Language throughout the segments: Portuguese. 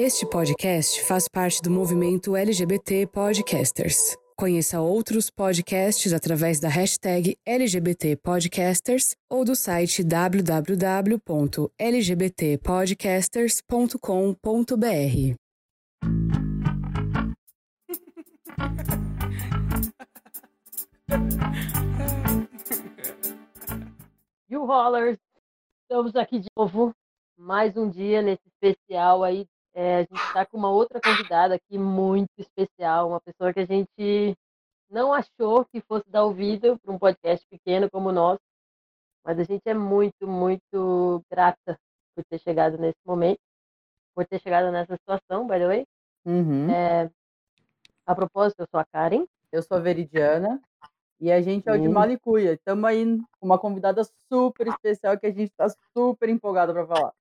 Este podcast faz parte do movimento LGBT Podcasters. Conheça outros podcasts através da hashtag LGBT Podcasters ou do site www.lgbtpodcasters.com.br. You Rollers, estamos aqui de novo, mais um dia nesse especial aí. É, a gente está com uma outra convidada aqui muito especial, uma pessoa que a gente não achou que fosse dar ouvido para um podcast pequeno como o nosso, mas a gente é muito, muito grata por ter chegado nesse momento, por ter chegado nessa situação, by the way. Uhum. É, a propósito, eu sou a Karen. Eu sou a Veridiana e a gente é o de Sim. Malicuia. Estamos aí com uma convidada super especial que a gente está super empolgado para falar.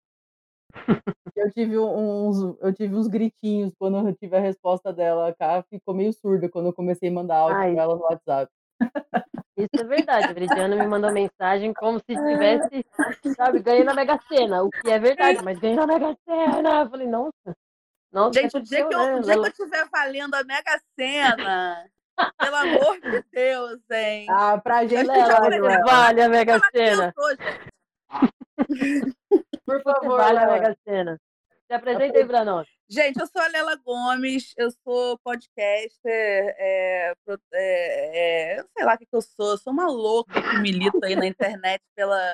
Eu tive uns, eu tive uns gritinhos quando eu tive a resposta dela. A Cá ficou meio surda quando eu comecei a mandar áudio Ai. para ela no WhatsApp. Isso é verdade. A Veridiana me mandou mensagem como se tivesse, sabe, ganhei na Mega Sena, o que é verdade, mas ganhei na Mega Sena. Eu falei, nossa. Nossa, Gente, o dia, que eu, né? dia que eu estiver valendo a Mega Sena, pelo amor de Deus, hein? Ah, pra gente, Lela, vale. Lela. Vale a Mega Sena. por favor, vale a. Mega Sena. Se apresenta aí pra nós. Gente, eu sou a Lela Gomes, eu sou podcaster, é, é, é, eu sei lá o que, que eu sou, eu sou uma louca que milita aí na internet pela,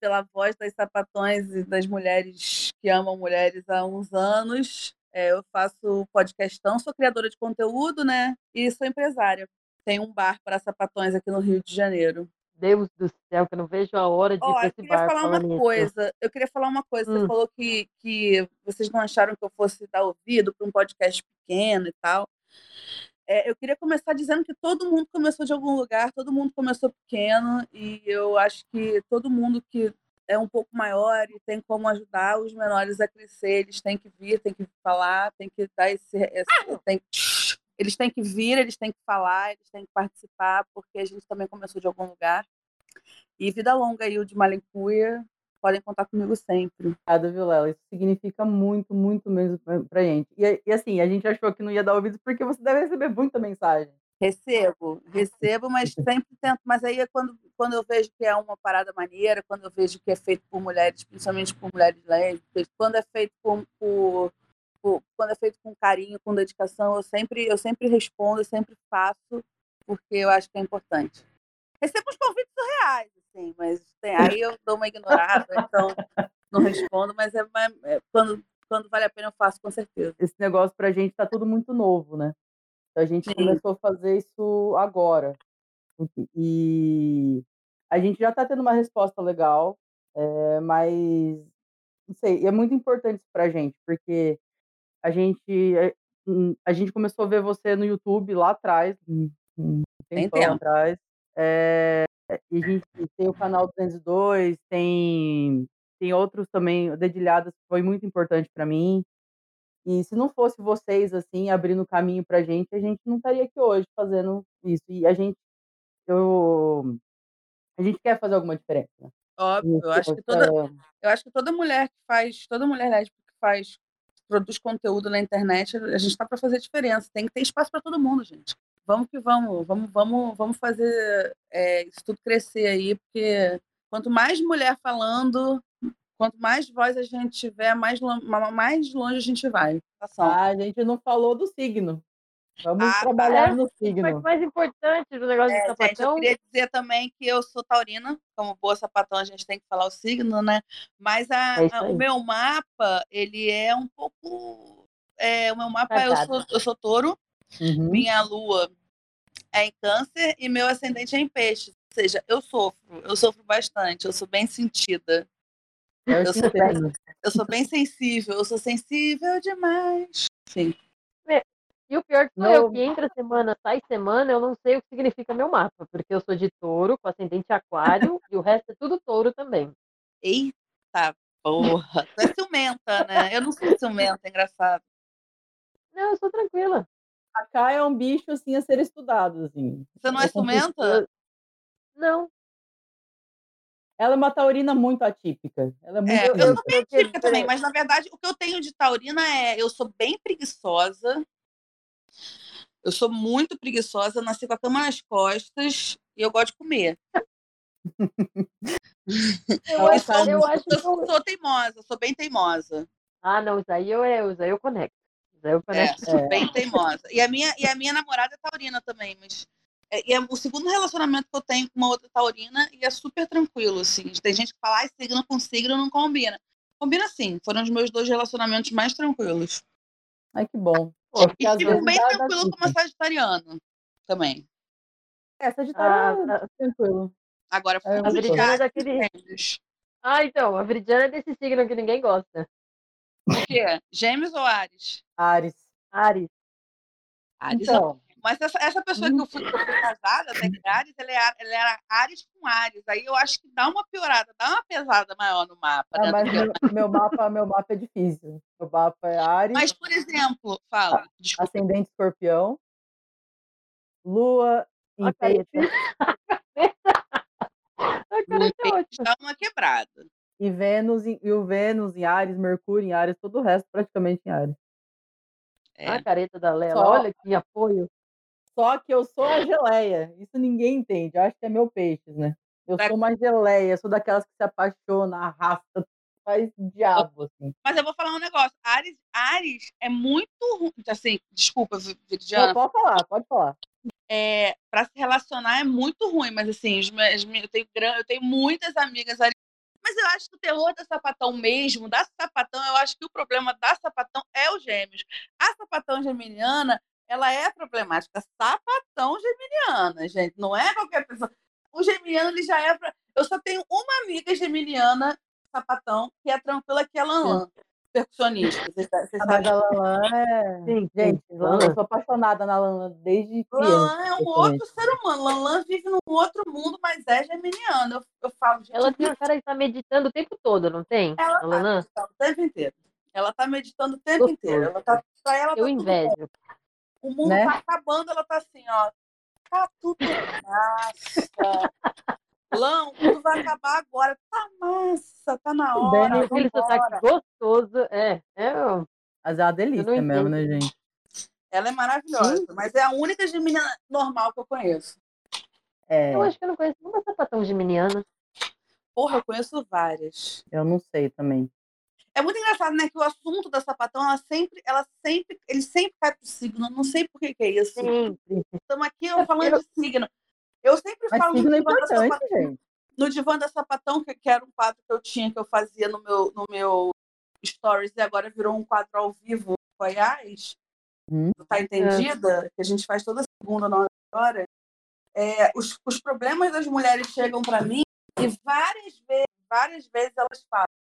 pela voz das sapatões e das mulheres que amam mulheres há uns anos. É, eu faço podcastão, sou criadora de conteúdo, né? E sou empresária. Tenho um bar para sapatões aqui no Rio de Janeiro. Deus do céu, que eu não vejo a hora de ir Ó, pra eu esse queria bar falar uma coisa. Eu queria falar uma coisa. Você Hum. falou que, que vocês não acharam que eu fosse dar ouvido para um podcast pequeno e tal. É, eu queria começar dizendo que todo mundo começou de algum lugar, todo mundo começou pequeno, e eu acho que todo mundo que é um pouco maior e tem como ajudar os menores a crescer, eles têm que vir, têm que falar, têm que dar esse. esse tem, eles têm que vir, eles têm que falar, eles têm que participar, porque a gente também começou de algum lugar. E vida longa aí, o de Malencuia. Podem contar comigo sempre. Obrigada, viu, Lela? Isso significa muito, muito mesmo pra, pra gente. E, e assim, a gente achou que não ia dar ouvido porque você deve receber muita mensagem. Recebo, recebo, mas sempre tento. Mas aí é quando, quando eu vejo que é uma parada maneira, quando eu vejo que é feito por mulheres, principalmente por mulheres lésbicas, quando é feito por, por- por- quando é feito com carinho, com dedicação, eu sempre, eu sempre respondo, eu sempre faço, porque eu acho que é importante. Recebo uns convites surreais, assim, mas tem, aí eu dou uma ignorada, então não respondo, mas é, é quando, quando vale a pena eu faço, com certeza. Esse negócio pra gente tá tudo muito novo, né? Então, a gente Sim. começou a fazer isso agora. E a gente já tá tendo uma resposta legal, eh, mas não sei, é muito importante isso pra gente, porque a gente, eh, hum, a gente começou a ver você no YouTube lá atrás, um um tempo. atrás. Eh, e a gente tem o canal 202, tem tem outros também, Dedilhadas foi muito importante pra mim. E se não fosse vocês, assim, abrindo caminho pra gente, a gente não estaria aqui hoje fazendo isso. E a gente eu a gente quer fazer alguma diferença, né. Óbvio, eu acho que toda eu acho que toda mulher que faz toda mulher lésbica que faz produz conteúdo na internet, a gente tá para fazer diferença, tem que ter espaço para todo mundo, gente. Vamos que vamos, vamos vamos vamos fazer, eh, isso tudo crescer aí, porque quanto mais mulher falando, quanto mais voz a gente tiver, mais mais longe a gente vai. Ah, a gente não falou do signo. Vamos Ah, tá. trabalhar É, no signo. mais importante do negócio É, do gente, eu sapatão. queria dizer também que eu sou taurina, como boa sapatão a gente tem que falar o signo, né, mas a É a o meu mapa, ele é um pouco eh, o meu mapa eu Cagado. sou eu sou touro, Uhum. minha lua é em câncer e meu ascendente é em peixes, ou seja, eu sofro, eu sofro bastante, eu sou bem sentida. Eu Eu te sou bem eu sou bem sensível, eu sou sensível demais. Sim. E o pior que sou eu, que entra semana, sai semana, eu não sei o que significa meu mapa, porque eu sou de touro, com ascendente aquário, e o resto é tudo touro também. Eita porra, tu é ciumenta, né, eu não sou ciumenta, engraçado. Não, eu sou tranquila. A Cá é um bicho, assim, a ser estudado, assim. Você não é É compli ciumenta? Não, Ela é uma taurina muito atípica. Ela é muito É, eu sou bem atípica também, mas na verdade o que eu tenho de taurina é eu sou bem preguiçosa. Eu sou muito preguiçosa, nasci com a cama nas costas e eu gosto de comer. Eu acho, eu acho que Eu eu... sou teimosa, sou bem teimosa. Ah, não, isso aí eu, é, isso aí eu conecto. Eu É, conecto. sou É. bem teimosa. E a minha, e a minha namorada é taurina também, mas. É, e é o segundo relacionamento que eu tenho com uma outra taurina e é super tranquilo, assim. Tem gente que fala, ah, signo com signo não combina. Combina sim, foram os meus dois relacionamentos mais tranquilos. Ai, que bom. Pô, E fico bem tranquilo zica. como a sagitariano também. É, Sagitário Ah, é tranquilo. Agora, É, A Viridiana é daquele. Ah, então, a Viridiana é desse signo que ninguém gosta. O quê? Gêmeos ou Ares? Ares. Ares. Ares Então, Mas essa, essa pessoa que eu fui, casada, até que Ares, ela, é, ela era Ares com Ares. Aí eu acho que dá uma piorada, dá uma pesada maior no mapa. ah, né? mas meu, meu mapa, meu mapa é difícil. Meu mapa é Ares, Mas, por exemplo, fala, desculpa. ascendente escorpião, Lua em careta é peito ótima. dá uma quebrada. e Vênus em, e o Vênus em Ares, Mercúrio em Ares, todo o resto praticamente em Ares. É. A careta da Lela. Só- Olha que apoio. Só que eu sou a geleia. Isso ninguém entende. Eu acho que é meu peixes, né? Eu Tá. sou uma geleia, sou daquelas que se apaixona, arrasta, faz diabo, assim. Mas eu vou falar um negócio. Ares, Ares é muito ruim. Assim, desculpa, pode falar, pode falar. É, para se relacionar é muito ruim, mas assim, meus- eu, tenho, eu tenho muitas amigas. Mas eu acho que o terror da sapatão mesmo, da sapatão, eu acho que o problema da sapatão é os gêmeos. A sapatão geminiana, ela é problemática. Sapatão geminiana, gente, não é qualquer pessoa. O geminiano, ele já é. Pra... Eu só tenho uma amiga geminiana, sapatão, que é tranquila, que é a Lanlan, percussionista. Vocês, vocês Ah, mas sabem. a Lalan é. Sim. Gente, Lalan. eu sou apaixonada na Lalan desde criança. Lanlan é um outro ser humano. Lanlan vive num outro mundo, mas é geminiano. Eu, eu falo, gente, Ela tem a cara de estar meditando o tempo todo, não tem? Ela A meditando o tempo inteiro. Ela tá meditando o tempo Gostoso. inteiro. Ela tá, pra ela tá Eu bom. invejo. O mundo Né? tá acabando, ela tá assim, ó. Tá tudo massa. Lão, tudo vai acabar agora. Tá massa, tá na hora. Bem, Aquele sotaque gostoso. É, é. Mas é uma delícia mesmo, né, gente? Ela é maravilhosa, mas é a única geminiana normal que eu conheço. É, Eu acho que eu não conheço nenhuma sapatão geminiana. Porra, eu conheço várias. eu não sei também. É muito engraçado, né? Que o assunto da sapatão, ela sempre, ela sempre, ele sempre cai pro signo. Não sei por que, que é isso. Sempre. Estamos aqui eu falando de signo. Eu sempre Mas falo signo é no divã, sapatão, no divã da sapatão, que, era um quadro que eu tinha, que eu fazia no meu, no meu stories, e agora virou um quadro ao vivo, Goiás. Hum. Tá entendida? Que a gente faz toda segunda, nove horas. É, os, os problemas das mulheres chegam para mim e várias vezes, várias vezes elas falam.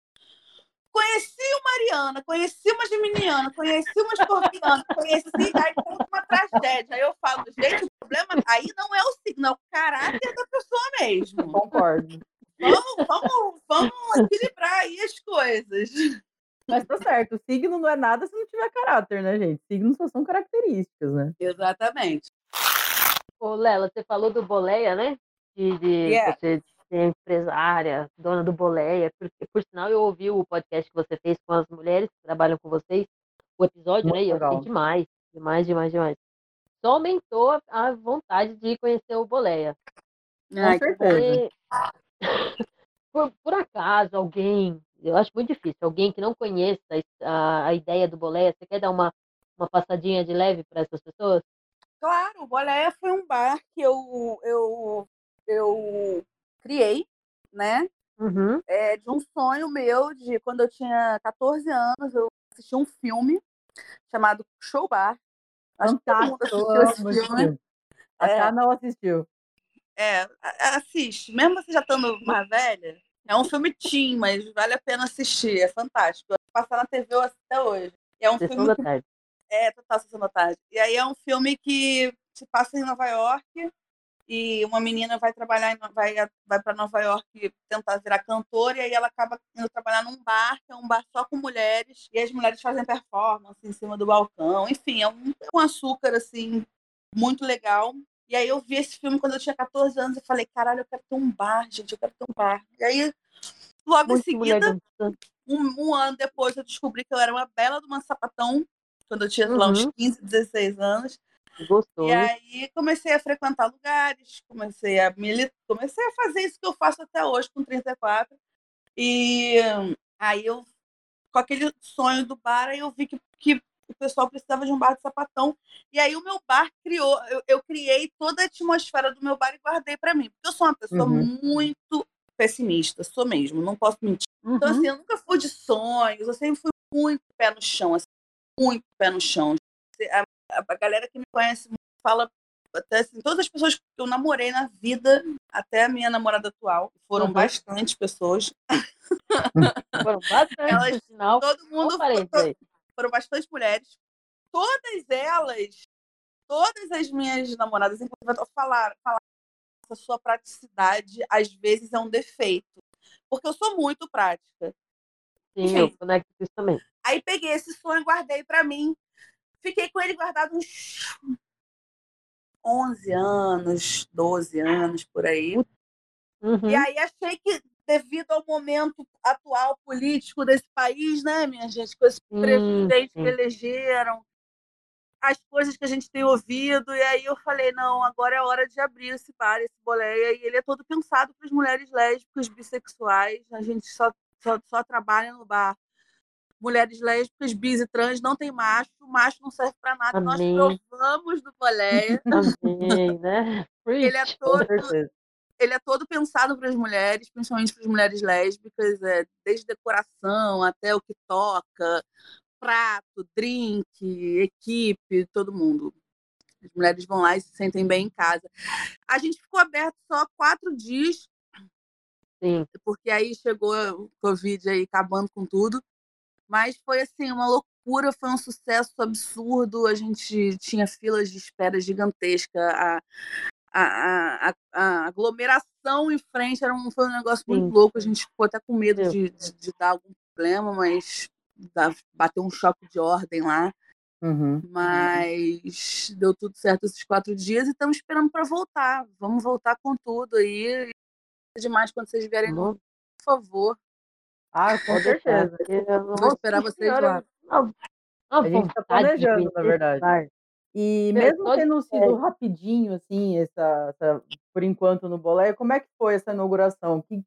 Conheci o Mariana, conheci uma Geminiana, conheci uma Escorpiana, conheci, aí conta uma tragédia. Aí eu falo, gente, o problema aí não é o signo, é o caráter da pessoa mesmo. Concordo. Vamos, vamos, vamos equilibrar aí as coisas. Mas tá certo, signo não é nada se não tiver caráter, né, gente? Signos só são características, né? Exatamente. Ô, Lela, você falou do Boleia, né? De, de Yeah. você ser empresária, dona do Boleia. Porque, por sinal, eu ouvi o podcast que você fez com as mulheres que trabalham com vocês, o episódio, Muito né? E eu legal. demais, demais, demais, demais. Só aumentou a- vontade de conhecer o Boleia. Com Ai, que certeza. Porque, por, por acaso, alguém, eu acho muito difícil, alguém que não conheça a, a ideia do Boleia, você quer dar uma, uma passadinha de leve para essas pessoas? Claro, o Boleia foi um bar que eu, eu, eu criei, né? Uhum. É, de um sonho meu de quando eu tinha 14 anos, eu assisti um filme chamado Show Bar. Acho que todo mundo Fantástico, assistiu esse filme. A É. Chá não assistiu. É, a- a- assiste. Mesmo você já estando mais velha, é um filme teen, mas vale a pena assistir. É fantástico. Passar na TV eu assisto até hoje. É um Sessão filme da que tarde. É, total Sessão da Tarde. E aí é um filme que se passa em Nova York e uma menina vai trabalhar, vai, vai para Nova York tentar virar cantora e aí ela acaba indo trabalhar num bar, que é um bar só com mulheres, e as mulheres fazem performance em cima do balcão. Enfim, é um, é um açúcar, assim, muito legal. E aí eu vi esse filme quando eu tinha 14 anos e falei, caralho, eu quero ter um bar, gente, eu quero ter um bar. E aí, logo Muito em seguida, um, um, ano depois, eu descobri que eu era uma bela de uma sapatão, quando eu tinha uhum. lá uns 15, 16 anos. E aí comecei a frequentar lugares, comecei a militar, comecei a fazer isso que eu faço até hoje com 34. E aí eu, com aquele sonho do bar, aí eu vi que, que o pessoal precisava de um bar de sapatão. E aí o meu bar criou, eu, eu criei toda a atmosfera do meu bar e guardei para mim. Porque eu sou uma pessoa uhum. muito pessimista, sou mesmo, não posso mentir. Uhum. Então, assim, eu nunca fui de sonhos, eu sempre fui muito pé no chão, assim, muito pé no chão. A, a galera que me conhece fala até assim, todas as pessoas que eu namorei na vida, até a minha namorada atual, foram uhum. bastante pessoas. Foram bastante, Elas, final, todo mundo foram, foram bastante mulheres. Todas elas, todas as minhas namoradas, inclusive, falaram, falaram a sua praticidade às vezes é um defeito. Porque eu sou muito prática. Sim, eu conecto isso também. Aí peguei esse sonho, guardei para mim. Fiquei com ele guardado uns 11 anos, 12 anos por aí. Uhum. E aí achei que, devido ao momento atual político desse país, né, minha gente, com esse presidente que elegeram, as coisas que a gente tem ouvido, e aí eu falei, não, agora é hora de abrir esse bar, esse boleia, e ele é todo pensado para as mulheres lésbicas, bissexuais, a gente só, só, só trabalha no bar mulheres lésbicas, bis e trans, não tem macho, macho não serve para nada. Amém. Nós provamos do boleia. Amém, né? Ele é todo, ele é todo pensado para as mulheres, principalmente para as mulheres lésbicas, é, desde decoração até o que toca, prato, drink, equipe, todo mundo. As mulheres vão lá e se sentem bem em casa. A gente ficou aberto só quatro dias, Sim. porque aí chegou o Covid aí acabando com tudo. Mas foi assim, uma loucura, foi um sucesso absurdo. A gente tinha filas de espera gigantesca. A, a, a, a aglomeração em frente era um, foi um negócio muito Sim. louco. A gente ficou até com medo de, de, de dar algum problema, mas bateu um choque de ordem lá. Uhum. Mas deu tudo certo esses quatro dias e estamos esperando para voltar. Vamos voltar com tudo aí. É demais quando vocês vierem, por favor. Ah, com certeza. Vou esperar vocês lá. A gente está planejando, na verdade. E mesmo tendo sido rapidinho, assim, essa, essa, por enquanto no Bolé, como é que foi essa inauguração? O que,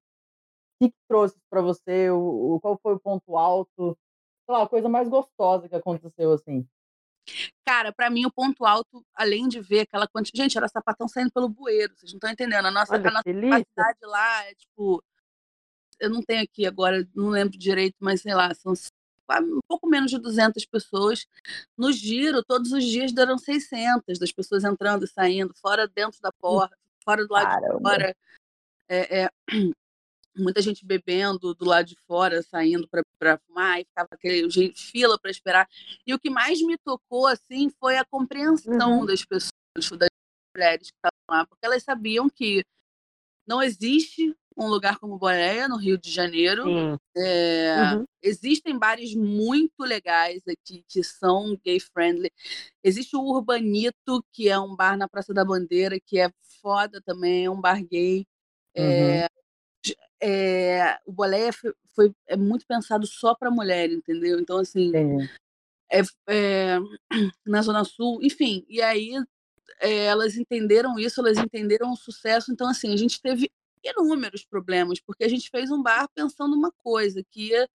que trouxe para você? O, o, qual foi o ponto alto? Sei lá, a coisa mais gostosa que aconteceu, assim? Cara, para mim o ponto alto, além de ver aquela quantidade. Gente, era sapatão saindo pelo bueiro, vocês não estão entendendo. A nossa, Olha, a nossa capacidade lá é tipo eu não tenho aqui agora, não lembro direito, mas sei lá, são um pouco menos de 200 pessoas. No giro, todos os dias deram 600 das pessoas entrando e saindo, fora dentro da porta, fora do lado Caramba. de fora. É, é, muita gente bebendo do lado de fora, saindo para fumar, e ficava aquele gente, fila para esperar. E o que mais me tocou assim foi a compreensão uhum. das pessoas, das mulheres que estavam lá, porque elas sabiam que não existe um lugar como Boleia, no Rio de Janeiro. É, uhum. Existem bares muito legais aqui que são gay-friendly. Existe o Urbanito, que é um bar na Praça da Bandeira, que é foda também, é um bar gay. É, uhum. é, o Boleia foi, foi, é muito pensado só para mulher, entendeu? Então, assim, é, é, na Zona Sul, enfim, e aí é, elas entenderam isso, elas entenderam o sucesso. Então, assim, a gente teve inúmeros problemas, porque a gente fez um bar pensando uma coisa, que ia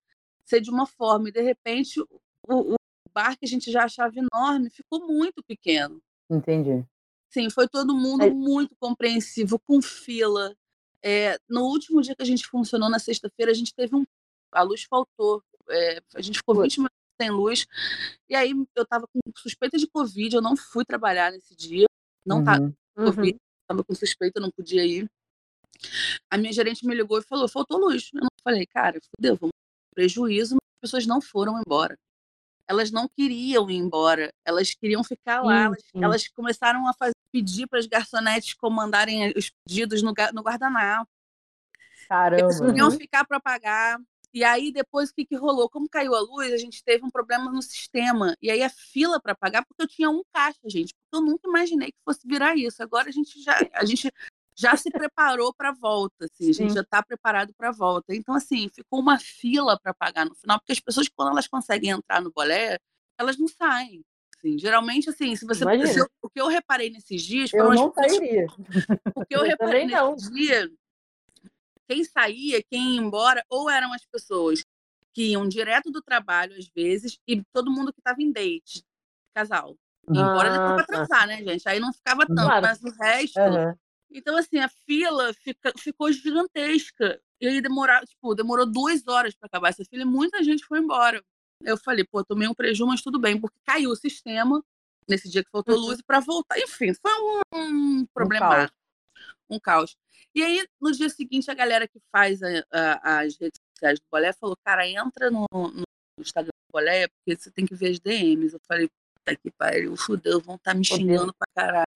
ser de uma forma, e de repente o, o bar que a gente já achava enorme ficou muito pequeno. Entendi. Sim, foi todo mundo é. muito compreensivo, com fila. É, no último dia que a gente funcionou, na sexta-feira, a gente teve um. A luz faltou. É, a gente ficou 20 minutos sem luz. E aí eu estava com suspeita de Covid, eu não fui trabalhar nesse dia. Não uhum. Covid, estava com suspeita, não podia ir. A minha gerente me ligou e falou: faltou luz. Eu falei, cara, fodeu, vamos prejuízo, mas as pessoas não foram embora. Elas não queriam ir embora, elas queriam ficar lá. Elas, elas, começaram a fazer, pedir para as garçonetes comandarem os pedidos no, no guardanapo. Caramba. Eles queriam ficar para pagar. E aí, depois, o que, que rolou? Como caiu a luz, a gente teve um problema no sistema. E aí, a fila para pagar, porque eu tinha um caixa, gente. Porque eu nunca imaginei que fosse virar isso. Agora, a gente já, a gente já se preparou para a volta, assim. A gente já está preparado para a volta. Então, assim, ficou uma fila para pagar no final, porque as pessoas, quando elas conseguem entrar no bolé, elas não saem. Assim, geralmente, assim, se você. Se eu, o que eu reparei nesses dias. Eu não sairia. O que eu, eu reparei nesses dias quem saía, quem ia embora, ou eram as pessoas que iam direto do trabalho, às vezes, e todo mundo que estava em date, casal. E embora depois para transar, né, gente? Aí não ficava tanto, claro. mas o resto. Uhum. Então, assim, a fila fica, ficou gigantesca. E aí demorou, tipo, demorou duas horas para acabar essa fila e muita gente foi embora. Eu falei, pô, tomei um prejuízo, mas tudo bem, porque caiu o sistema nesse dia que faltou uhum. luz para voltar. Enfim, foi um, um problema. Um caos. E aí, no dia seguinte, a galera que faz a, a, as redes sociais do Bolé falou: cara, entra no, no Instagram do Bolé, porque você tem que ver as DMs. Eu falei: puta que pariu, fudeu, vão estar tá me xingando pra caralho.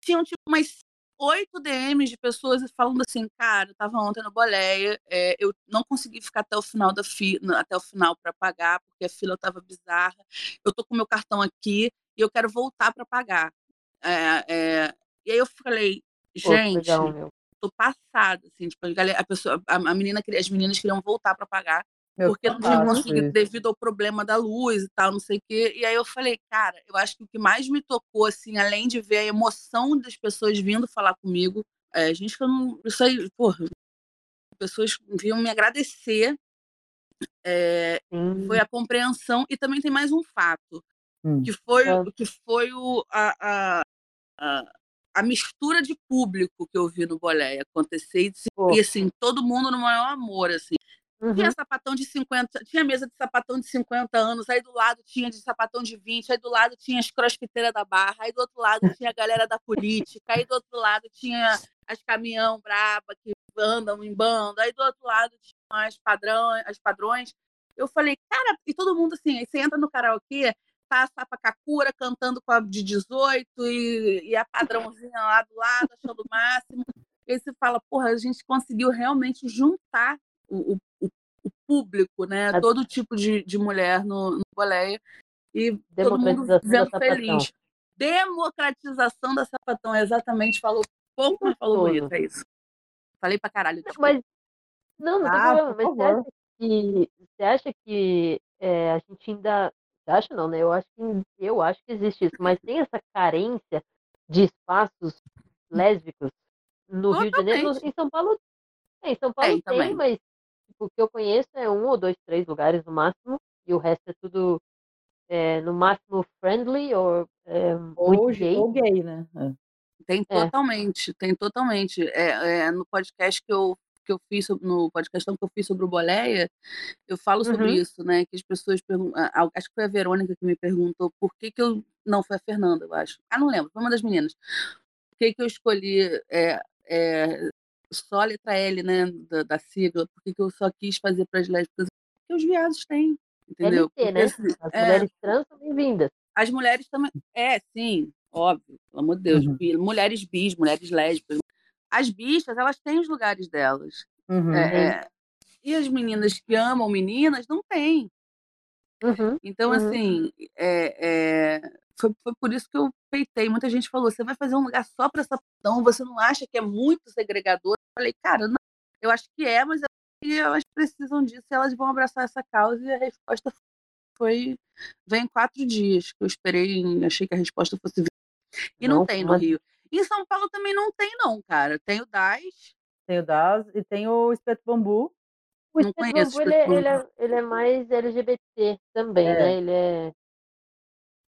Tinham tipo umas oito DMs de pessoas falando assim, cara, eu tava ontem no Boleia, é, eu não consegui ficar até o final da fila, até o final para pagar, porque a fila tava bizarra. Eu tô com meu cartão aqui e eu quero voltar para pagar. É, é, e aí eu falei, Gente, legal, tô passada, assim, tipo, a, pessoa, a, a menina, as meninas queriam voltar para pagar, meu porque não tinha conseguido devido ao problema da luz e tal, não sei o quê. E aí eu falei, cara, eu acho que o que mais me tocou, assim, além de ver a emoção das pessoas vindo falar comigo, é, gente que eu não. Isso aí, porra, pessoas vinham me agradecer. É, foi a compreensão e também tem mais um fato hum. que foi que foi o, a, a a mistura de público que eu vi no Boleia acontecer e, e assim, todo mundo no maior amor, assim. Uhum. Tinha sapatão de 50, tinha mesa de sapatão de 50 anos, aí do lado tinha de sapatão de 20, aí do lado tinha as crossfiteiras da barra, aí do outro lado tinha a galera da política, aí do outro lado tinha as caminhão braba que andam em banda, aí do outro lado tinha as padrões, as padrões. Eu falei, cara, e todo mundo assim, aí você entra no karaokê, tá a Sapa Kakura cantando com a de 18 e, e a padrãozinha lá do lado, achando o máximo. E aí você fala, porra, a gente conseguiu realmente juntar o, o, o público, né? Todo tipo de, de mulher no, no boleia. E todo mundo vendo feliz. Democratização da sapatão, exatamente. Falou pouco, mas falou bonito, é isso. Falei pra caralho. Desculpa. Mas, não, não ah, tem problema. Mas você acha que, você acha que é, a gente ainda acha não, né? Eu acho que eu acho que existe isso, mas tem essa carência de espaços lésbicos no Rio de Janeiro, em São Paulo. É, em São Paulo tem, tem mas o que eu conheço é um ou dois, três lugares no máximo, e o resto é tudo é, no máximo friendly ou é, ou, gay. ou gay, né? É. Tem é. totalmente, tem totalmente. É, é, no podcast que eu que eu fiz no podcast que eu fiz sobre o Boleia, eu falo sobre uhum. isso, né? Que as pessoas perguntam. Acho que foi a Verônica que me perguntou por que, que eu. Não, foi a Fernanda, eu acho. Ah, não lembro, foi uma das meninas. Por que, que eu escolhi é, é, só a letra L, né? Da, da sigla? Por que, que eu só quis fazer para as lésbicas? Porque os viados têm, entendeu? LT, né? Assim, as é, mulheres trans são bem-vindas. As mulheres também. É, sim, óbvio, pelo amor de Deus. Uhum. Mulheres bis, mulheres lésbicas, as bichas, elas têm os lugares delas. Uhum. É, é, e as meninas que amam meninas não têm. Uhum. Então, uhum. assim, é, é, foi, foi, por isso que eu peitei. Muita gente falou: você vai fazer um lugar só para sapatão? Você não acha que é muito segregador? Eu falei, cara, não, eu acho que é, mas elas precisam disso e elas vão abraçar essa causa. E a resposta foi: vem quatro dias, que eu esperei, achei que a resposta fosse. E não, não tem no mas... Rio. Em São Paulo também não tem, não, cara. Tem o DAS. Tem o DAS e tem o Espeto Bambu. O não Espeto Bambu, ele, é, ele, é, ele é mais LGBT também, é. né? Ele é,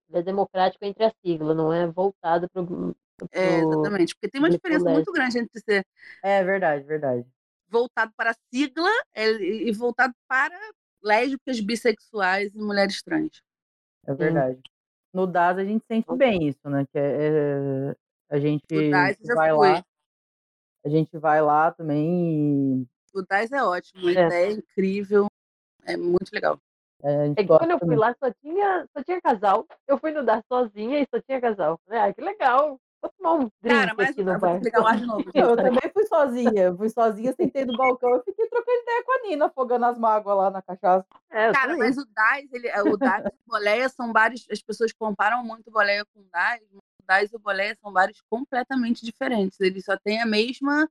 ele é democrático entre a sigla, não é voltado para o. É, exatamente, porque tem uma diferença muito grande entre ser. É verdade, verdade. Voltado para a sigla e voltado para lésbicas, bissexuais e mulheres trans. É verdade. No DAS a gente sente bem isso, né? Que é, é a gente vai lá. A gente vai lá também. O DAS é ótimo, a é. ideia é incrível, é muito legal. É, é que quando eu fui lá só tinha, só tinha casal. Eu fui no DAS sozinha e só tinha casal. Ah, que legal. Vou tomar um drink Cara, mas aqui eu no bar. Eu também fui sozinha. Fui sozinha, sentei no balcão e fiquei trocando ideia com a Nina, afogando as mágoas lá na cachaça. É, Cara, mas o DAS, ele, é, o DAS e o boleia são vários. As pessoas comparam muito o boleia com o DAS, mas o DAS e o boleia são vários completamente diferentes. Eles só têm a mesma,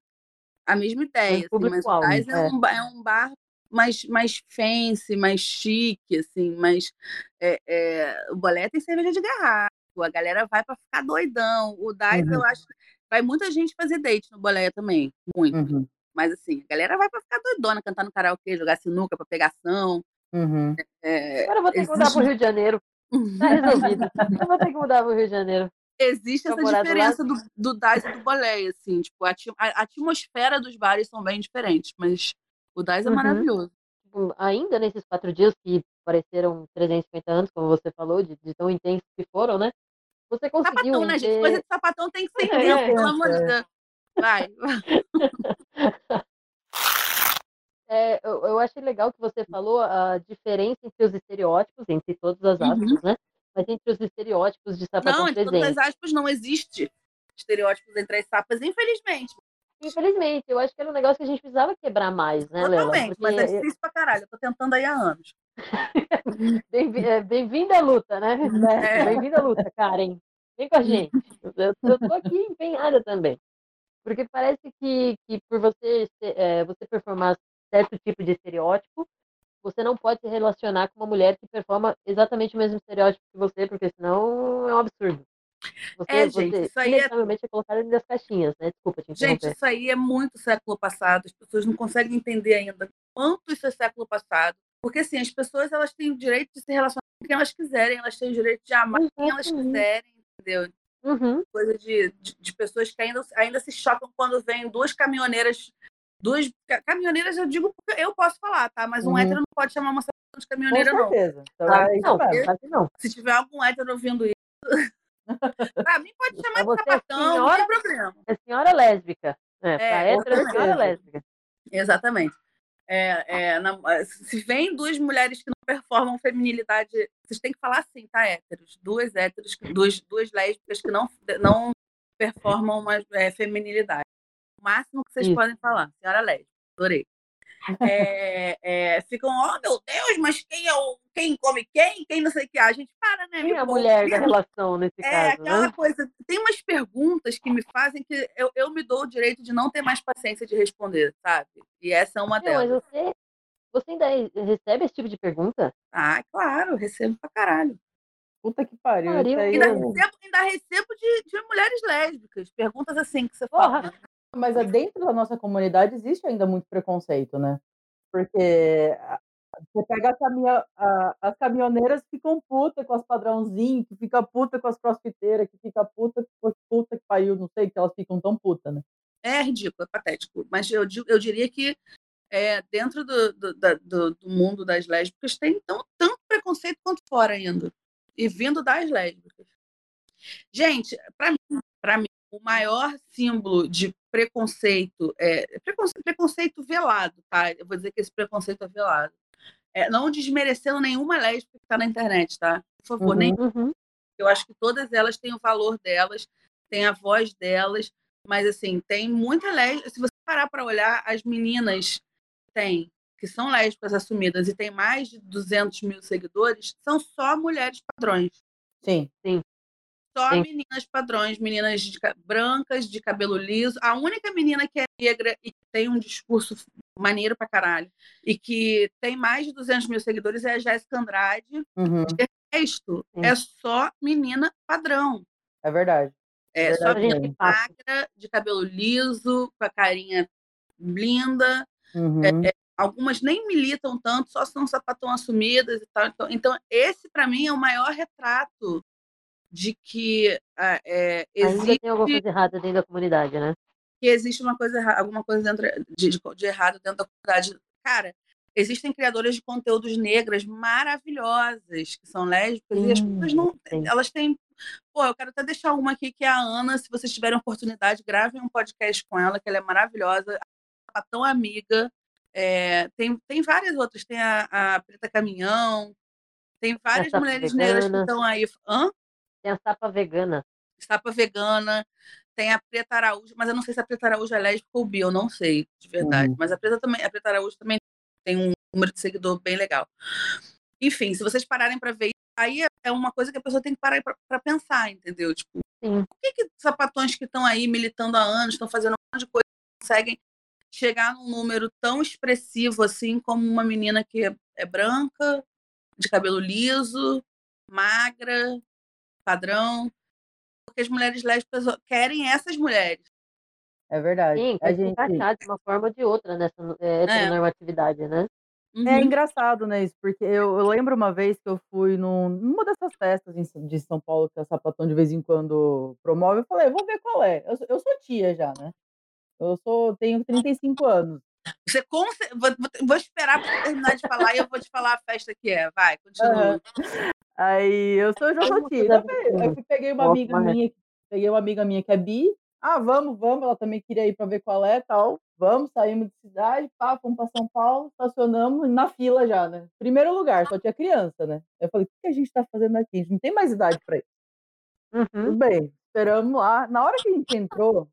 a mesma ideia. Assim, mas o DAS é, é. um, é um bar mais, mais fancy, mais chique, assim, mas é, é, o boleia tem cerveja de garrafa. A galera vai pra ficar doidão. O DAS, Uhum. eu acho. que Vai muita gente fazer date no boleia também. Muito. Uhum. Mas assim, a galera vai pra ficar doidona, cantar no karaokê, jogar sinuca pra pegação. Uhum. É, Agora eu vou ter que mudar pro Rio de Janeiro. Tá resolvido. Eu vou ter que mudar pro Rio de Janeiro. existe essa morar do diferença do, do DAS e do boleia, assim, tipo, a, a- atmosfera dos bares são bem diferentes, mas o DAS é Uhum. maravilhoso. Tipo, Ainda nesses quatro dias que pareceram 350 anos, como você falou, de, de tão intensos que foram, né? Você conseguiu Sapatão, né, gente? Coisa de sapatão tem que ser É. intenso, pelo amor de Deus. Vai. É, eu, eu achei legal que você falou a diferença entre os estereótipos, entre todas as Uhum. aspas, né? Mas entre os estereótipos de sapatão Não, de todas presente. as aspas, não existe estereótipos entre as sapas, infelizmente. Infelizmente, eu acho que era um negócio que a gente precisava quebrar mais, né, Lela? Totalmente, Porque mas é difícil pra caralho. Eu tô tentando aí há anos. é, bem-vinda à luta, né? É. Bem-vinda à luta, Karen. Vem com a gente. Eu, eu tô aqui empenhada também. Porque parece que, que por você, é, você performar certo tipo de estereótipo, você não pode se relacionar com uma mulher que performa exatamente o mesmo estereótipo que você, porque senão é um absurdo. Você, É, gente, você isso aí é- é dentro das caixinhas, né? Desculpa te Gente, interromper. isso aí é muito século passado. As pessoas não conseguem entender ainda quanto isso é século passado. Porque, assim, as pessoas elas têm o direito de se relacionar com quem elas quiserem, elas têm o direito de amar quem elas quiserem, entendeu? Uhum. Coisa de, de, de pessoas que ainda, ainda se chocam quando vêm duas caminhoneiras. Duas ca- caminhoneiras, eu digo porque eu posso falar, tá? Mas um Uhum. hétero não pode chamar uma de caminhoneira, não. certeza. Então, Claro é que isso não, não. Se tiver algum hétero ouvindo isso, pra mim pode chamar de você, sapatão, não senhora- tem problema. É senhora lésbica. É, pra É, hétero é com senhora lésbica. Exatamente. É, é, na- se vem duas mulheres que não performam feminilidade, vocês têm que falar assim, tá, héteros? Duas héteros, duas, duas lésbicas que não, não performam uma é, feminilidade. O máximo que vocês Isso. podem falar, senhora lésbica, adorei. É, é, ficam, oh meu Deus, mas quem é o, quem come quem? Quem não sei o que. A gente para, né? Quem é a mulher da relação nesse É caso, aquela né? coisa. Tem umas perguntas que me fazem que eu, eu me dou o direito de não ter mais paciência de responder, sabe? E essa é uma Não, mas delas. você, você ainda recebe esse tipo de pergunta? Ah, claro, recebo pra caralho. Puta que pariu. Pariu, Isso aí Ainda é- recebo, ainda recebo de, de mulheres lésbicas. Perguntas assim que você fala. Mas dentro da nossa comunidade existe ainda muito preconceito, né? Porque a- você pega a caminha- a- as caminhoneiras que ficam puta com as padrãozinhos, que fica puta com as crossfiteiras, que fica puta com as puta que pariu, não sei, que elas ficam tão puta, né? É ridículo, é patético. Mas eu, eu diria que é, dentro do, do, do- do mundo das lésbicas tem tão, tanto preconceito quanto fora ainda. E vindo das lésbicas. Gente, para mim, pra mim, o maior símbolo de preconceito é preconceito, preconceito velado, tá? Eu vou dizer que esse preconceito é velado. É, não desmerecendo nenhuma lésbica que está na internet, tá? Por favor, Uhum. nem Uhum. eu acho que todas elas têm o valor delas, têm a voz delas, mas assim, tem muita lésbica. Se você parar para olhar, as meninas têm, que são lésbicas assumidas e tem mais de 200 mil seguidores, são só mulheres padrões. Sim. Só Sim. meninas padrões, meninas de ca- brancas, de cabelo liso. A única menina que é negra e tem um discurso maneiro pra caralho e que tem mais de 200 mil seguidores é a Jéssica Andrade. Uhum. O resto Sim. é só menina padrão. É verdade. É só Verdade A gente mesmo. que passa. magra, de cabelo liso, com a carinha linda. Uhum. Algumas nem militam tanto, só são sapatão assumidas e tal. Então, então esse, para mim, é o maior retrato de que ah, é, Ainda existe, tem alguma coisa errada dentro da comunidade, né? que existe uma coisa erra- alguma coisa dentro de, de- de errado dentro da comunidade. Cara, existem criadoras de conteúdos negras maravilhosas, que são lésbicas, e as Sim, pessoas não. sim. Elas têm. Pô, eu quero até deixar uma aqui, que é a Ana. Se vocês tiverem oportunidade, gravem um podcast com ela, que ela é maravilhosa. Ela tão amiga. É, tem, tem várias outras. Tem a, a Preta Caminhão. Tem várias Sapa mulheres negras que Vegana. estão aí. Hã? Tem a sapa vegana. Sapa vegana, tem a Preta Araújo, mas eu não sei se a Preta Araújo é lésbica ou bi, eu não sei, de verdade. Uhum. Mas a Preta também, a Preta Araújo também tem um número de seguidor bem legal. Enfim, se vocês pararem para ver, aí é uma coisa que a pessoa tem que parar para pensar, entendeu? Tipo, Sim. por que, que sapatões que estão aí militando há anos, estão fazendo um monte de coisa, conseguem chegar num número tão expressivo assim como uma menina que é, é branca, de cabelo liso, magra, padrão, porque as mulheres lésbicas querem essas mulheres. É verdade. Sim, A gente... encaixar de uma forma ou de outra nessa é, heteronormatividade, né? É Uhum. engraçado, né, isso, porque eu, eu lembro uma vez que eu fui num, numa dessas festas em- de São Paulo que a Sapatão de vez em quando promove, eu falei, vou ver qual é. Eu, sou- eu sou tia já, né? Eu sou, tenho 35 anos. Você com vou, vou- esperar pra terminar de falar e eu vou te falar a festa que é. Vai, continua. Aí eu sou, fazer Eu, eu peguei uma amiga minha, peguei uma amiga minha que é bi. Ah, vamos, vamos. Ela também queria ir para ver qual é, tal. Vamos, saímos de cidade, pá, fomos para São Paulo, estacionamos na fila já, né? Primeiro lugar, só tinha criança, né? Eu falei, o que a gente tá fazendo aqui? A gente não tem mais idade para isso. Uhum. Tudo bem, esperamos lá. Na hora que a gente entrou,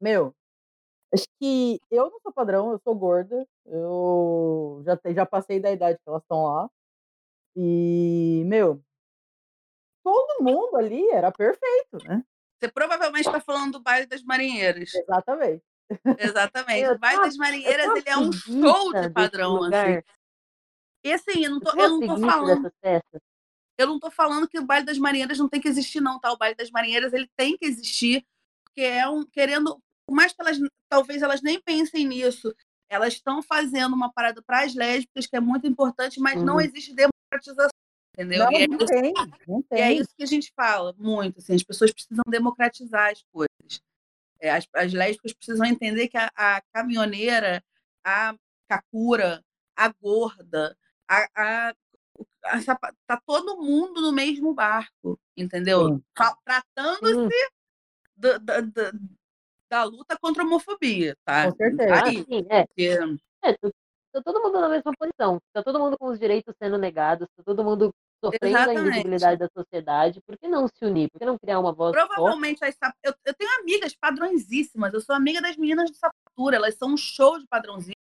meu, acho que eu não sou padrão, eu sou gorda. Eu já, já passei da idade que elas estão lá. E, meu, todo mundo ali era perfeito, né? Você provavelmente está falando do baile das marinheiras. Exatamente. Exatamente. O baile das marinheiras ele é um show de padrão. Assim. E assim, eu não tô, Eu eu não tô falando. eu não tô falando que o baile das marinheiras não tem que existir, não, tá? O baile das marinheiras ele tem que existir, porque é um querendo, por mais que elas talvez elas nem pensem nisso, elas estão fazendo uma parada para as lésbicas que é muito importante, mas não Uhum. existe democratização, entendeu? Não, E é, não isso, tem, não e é tem. isso que a gente fala muito, assim, as pessoas precisam democratizar as coisas. É, as, as lésbicas precisam entender que a, a caminhoneira, a kakura, a gorda, a, a a tá todo mundo no mesmo barco, entendeu? Tratando-se da, da, da- da luta contra a homofobia, tá? Com certeza. Ah, Aí, sim, é. porque- É, tá tá todo mundo na mesma posição. Tá todo mundo com os direitos sendo negados, tá todo mundo sofrendo a Exatamente. invisibilidade da sociedade. Por que não se unir? Por que não criar uma voz forte? provavelmente as sap- eu, eu tenho amigas padrõesíssimas, eu sou amiga das meninas de sapatura, elas são um show de padrãozinho.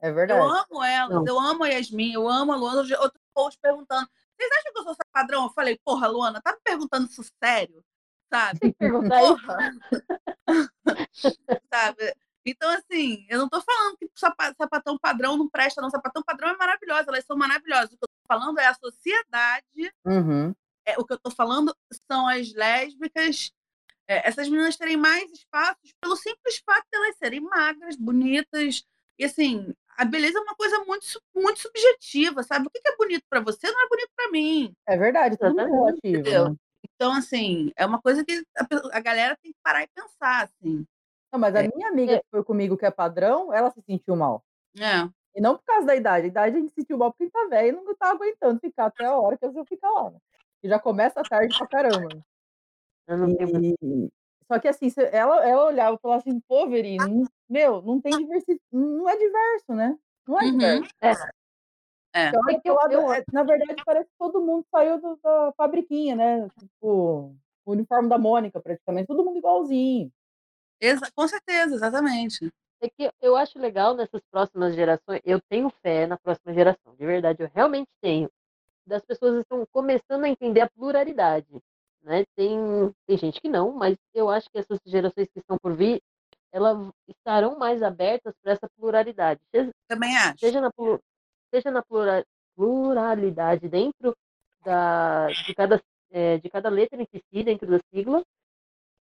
É Eu verdade. amo elas, Não. eu amo a Yasmin, eu amo a Luana. Outro post perguntando: vocês acham que eu sou padrão? Eu falei, porra, Luana, tá me perguntando isso sério? Sabe? Tem que perguntar isso. Porra! Sabe? Então, assim, eu não tô falando que sapa- sapatão padrão não presta, não. Sapatão padrão é maravilhosa, elas são maravilhosas. O que eu tô falando é a sociedade, Uhum. é, o que eu tô falando são as lésbicas, é, essas meninas terem mais espaços pelo simples fato de elas serem magras, bonitas. E, assim, a beleza é uma coisa muito, muito subjetiva, sabe? O que é bonito pra você não é bonito pra mim. É verdade, Exatamente, relativo. Né? Então, assim, é uma coisa que a, a galera tem que parar e pensar, assim. Não, mas a É. minha amiga É. que foi comigo, que é padrão, ela se sentiu mal. É. E não por causa da idade. A idade a gente se sentiu mal porque tá velho e não tá aguentando ficar até a hora que eu ficar lá. Né? E já começa tarde pra caramba. Eu não tenho E... Só que assim, ela, ela olhava e falava assim, pô, não- meu, não tem diversidade, não é diverso, né? Não é Uhum. diverso. É. É. Olha É eu- é, na verdade, parece que todo mundo saiu do- da fabriquinha, né? Tipo, o uniforme da Mônica, praticamente, todo mundo igualzinho. Exa- com certeza, exatamente. É que eu acho legal nessas próximas gerações, eu tenho fé na próxima geração, de verdade, eu realmente tenho. Das pessoas estão começando a entender a pluralidade, né? Tem, tem gente que não, mas eu acho que essas gerações que estão por vir, elas estarão mais abertas para essa pluralidade, seja, Também acho. seja na, seja na plura- pluralidade dentro da, de, cada, eh, de cada letra em que si, dentro da sigla,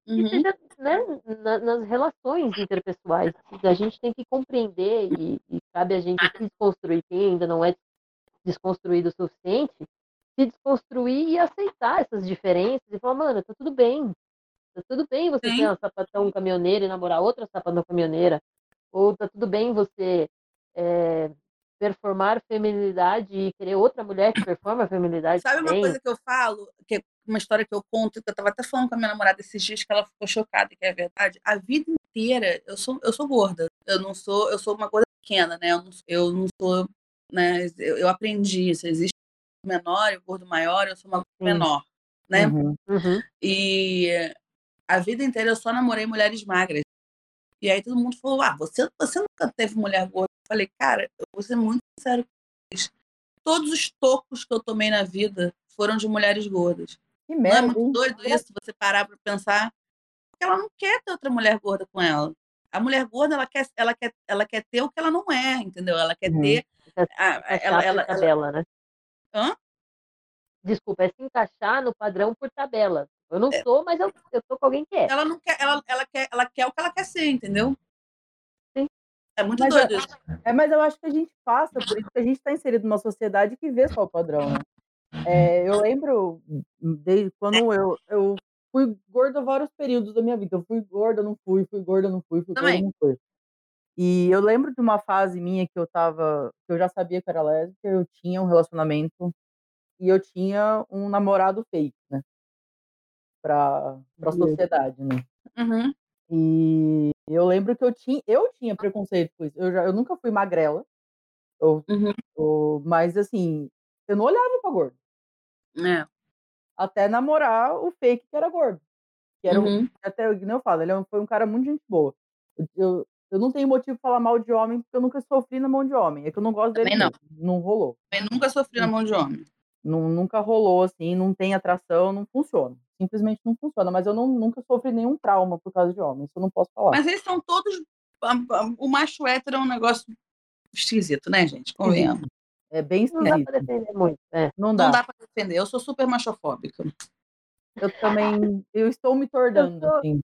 e Uhum. seja né, na- nas relações interpessoais. A gente tem que compreender e, e cabe a gente se desconstruir, quem ainda não é desconstruído o suficiente, se desconstruir e aceitar essas diferenças e falar, mano, tá tudo bem. Tá tudo bem você Sim. ser uma sapatão caminhoneira e namorar outra sapatão caminhoneira. Ou tá tudo bem você é, performar feminilidade e querer outra mulher que performa a feminilidade Sabe uma também. coisa que eu falo, que uma história que eu conto, que eu tava até falando com a minha namorada esses dias, que ela ficou chocada, que é verdade. A vida inteira eu sou, eu sou gorda. Eu não sou, eu sou uma gorda pequena, né? Eu não, eu não sou, né? Eu, eu aprendi isso. Existe o menor e o gordo maior, eu sou uma gorda menor. né? Uhum. Uhum. E a vida inteira eu só namorei mulheres magras. E aí todo mundo falou: Ah, você, você nunca teve mulher gorda? Eu falei, cara, eu vou ser muito sincero com vocês. Todos os tocos que eu tomei na vida foram de mulheres gordas. Que Não é merda, muito doido isso, você parar pra pensar? Porque ela não quer ter outra mulher gorda com ela. A mulher gorda, ela quer, ela quer, ela quer ter o que ela não é, entendeu? Ela quer Uhum. ter. A- ela, ela, ela, tabela, né? Hã? Desculpa, é se encaixar no padrão por tabela. Eu não É. sou, mas eu, eu tô com alguém que é. ela não quer, ela, ela quer, ela quer o que ela quer ser, entendeu? Sim. É muito Mas doido isso. É, mas eu acho que a gente passa, por isso que a gente está inserido numa sociedade que vê só o padrão, né? É, eu lembro, desde quando eu, eu fui gorda vários períodos da minha vida. Eu fui gorda, não fui, fui gorda, não fui, fui gorda, Também. não fui. E eu lembro de uma fase minha que eu tava, que eu já sabia que era lésbica, eu tinha um relacionamento e eu tinha um namorado fake, né? Pra, pra sociedade, né? Uhum. E eu lembro que eu tinha, eu tinha preconceito com isso. Eu, já, eu nunca fui magrela, eu, Uhum. eu- mas assim, eu não olhava pra gordo. É. Até namorar o fake que era gordo. Que era um- Uhum. até, que nem eu falo, ele é um- foi um cara muito gente boa. Eu, eu, não tenho motivo pra falar mal de homem, porque eu nunca sofri na mão de homem. É que eu não gosto dele Também não. Não rolou. Eu nunca sofri na mão de homem. Não, nunca rolou, assim, não tem atração, não funciona. Simplesmente não funciona. Mas eu não, nunca sofri nenhum trauma por causa de homem. Isso eu não posso falar. Mas eles são todos. O macho hétero é um negócio esquisito, né, gente? Convenhamos. É bem Não dá esquisito. defender muito. É. Não dá. Não dá pra defender. Eu sou super machofóbica. Eu também. Eu estou me tornando, sou- assim.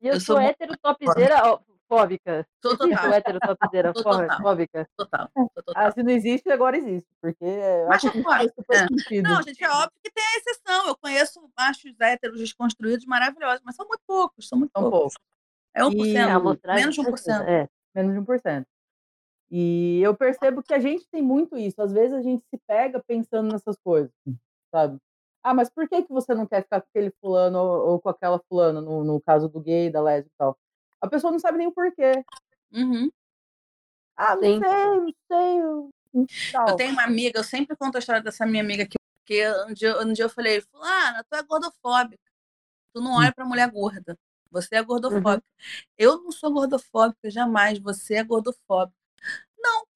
E eu, Eu sou, sou muito hétero topzera ó, fóbica. Sou total. o hétero topzera Sou total. fóbica? Total. Total. Ah, se não existe, agora existe. Porque eu acho que faz Machofóbica. É. Não, gente, é óbvio que tem a exceção. Eu conheço machos héteros desconstruídos maravilhosos, mas são muito poucos, são muito São poucos. poucos. É 1%. E- menos de 1%. É. menos de 1%. E eu percebo que a gente tem muito isso. Às vezes a gente se pega pensando nessas coisas, sabe? Ah, mas por que, que você não quer ficar com aquele fulano ou, ou com aquela fulana, no, no caso do gay, da lésbica e tal? A pessoa não sabe nem o porquê. Uhum. Ah, não Sim. sei, não sei. eu- tal. Eu tenho uma amiga, eu sempre conto a história dessa minha amiga aqui, porque um dia, um dia eu falei, Fulana, tu é gordofóbica. Tu não olha pra mulher gorda. Você é gordofóbica. Eu não sou gordofóbica, jamais. Você é gordofóbica.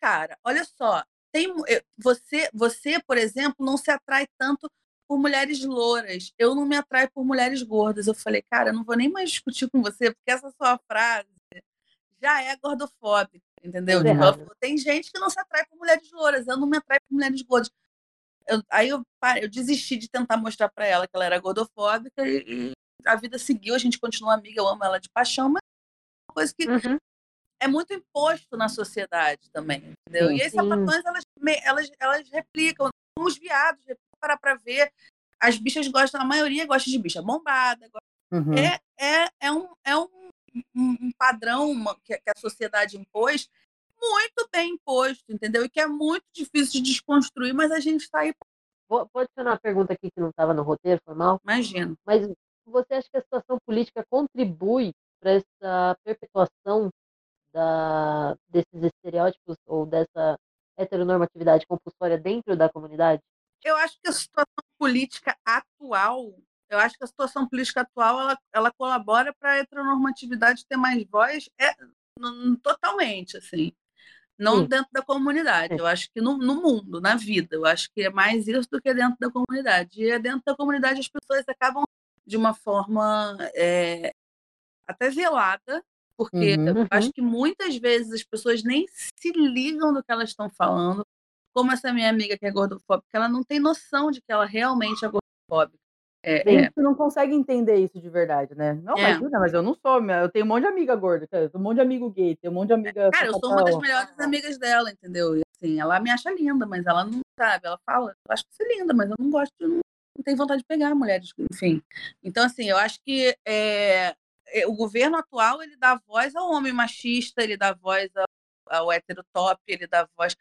Cara, olha só. Tem, você, você, por exemplo, não se atrai tanto por mulheres louras. Eu não me atraio por mulheres gordas. Eu falei, cara, eu não vou nem mais discutir com você, porque essa sua frase já é gordofóbica, entendeu? Tipo, ela errado. falou, tem gente que não se atrai por mulheres louras. Eu não me atraio por mulheres gordas. Eu- aí eu, eu desisti de tentar mostrar pra ela que ela era gordofóbica e, e a vida seguiu. A gente continua amiga, eu amo ela de paixão, mas é uma coisa que Uhum. É muito imposto na sociedade também, entendeu? Sim. e as sapatões, elas, elas, elas replicam, como os viados, parar pra ver. As bichas gostam, a maioria gosta de bicha bombada. gosta- Uhum. É, é, é, um, é um, um- padrão que, que a sociedade impôs, muito bem imposto, entendeu? E que é muito difícil de desconstruir, mas a gente está aí, Vou, vou adicionar uma pergunta aqui que não estava no roteiro, foi mal. imagina. Mas você acha que a situação política contribui para essa perpetuação da, desses estereótipos ou dessa heteronormatividade compulsória dentro da comunidade? Eu acho que a situação política atual, eu acho que a situação política atual, ela, ela colabora para a heteronormatividade ter mais voz é, totalmente, assim. Não Sim. dentro da comunidade, eu acho que no, no mundo, na vida, eu acho que é mais isso do que dentro da comunidade. E é dentro da comunidade as pessoas acabam de uma forma é, até velada, porque Uhum. eu acho que muitas vezes as pessoas nem se ligam do que elas estão falando, como essa minha amiga que é gordofóbica, ela não tem noção de que ela realmente é gordofóbica. É, Tem é, gente que não consegue entender isso de verdade, né? Não, É. imagina, mas eu não sou. Eu tenho um monte de amiga gorda, cara, eu tenho um monte de amigo gay, tenho um monte de amiga. Cara, eu sou uma das melhores amigas dela, entendeu? E, assim, ela me acha linda, mas ela não sabe. Ela fala, eu acho você linda, mas eu não gosto, de, não, não tenho vontade de pegar mulheres, enfim. Então, assim, eu acho que é, é, o governo atual ele dá voz ao homem machista, ele dá voz ao, ao heterotop, ele dá voz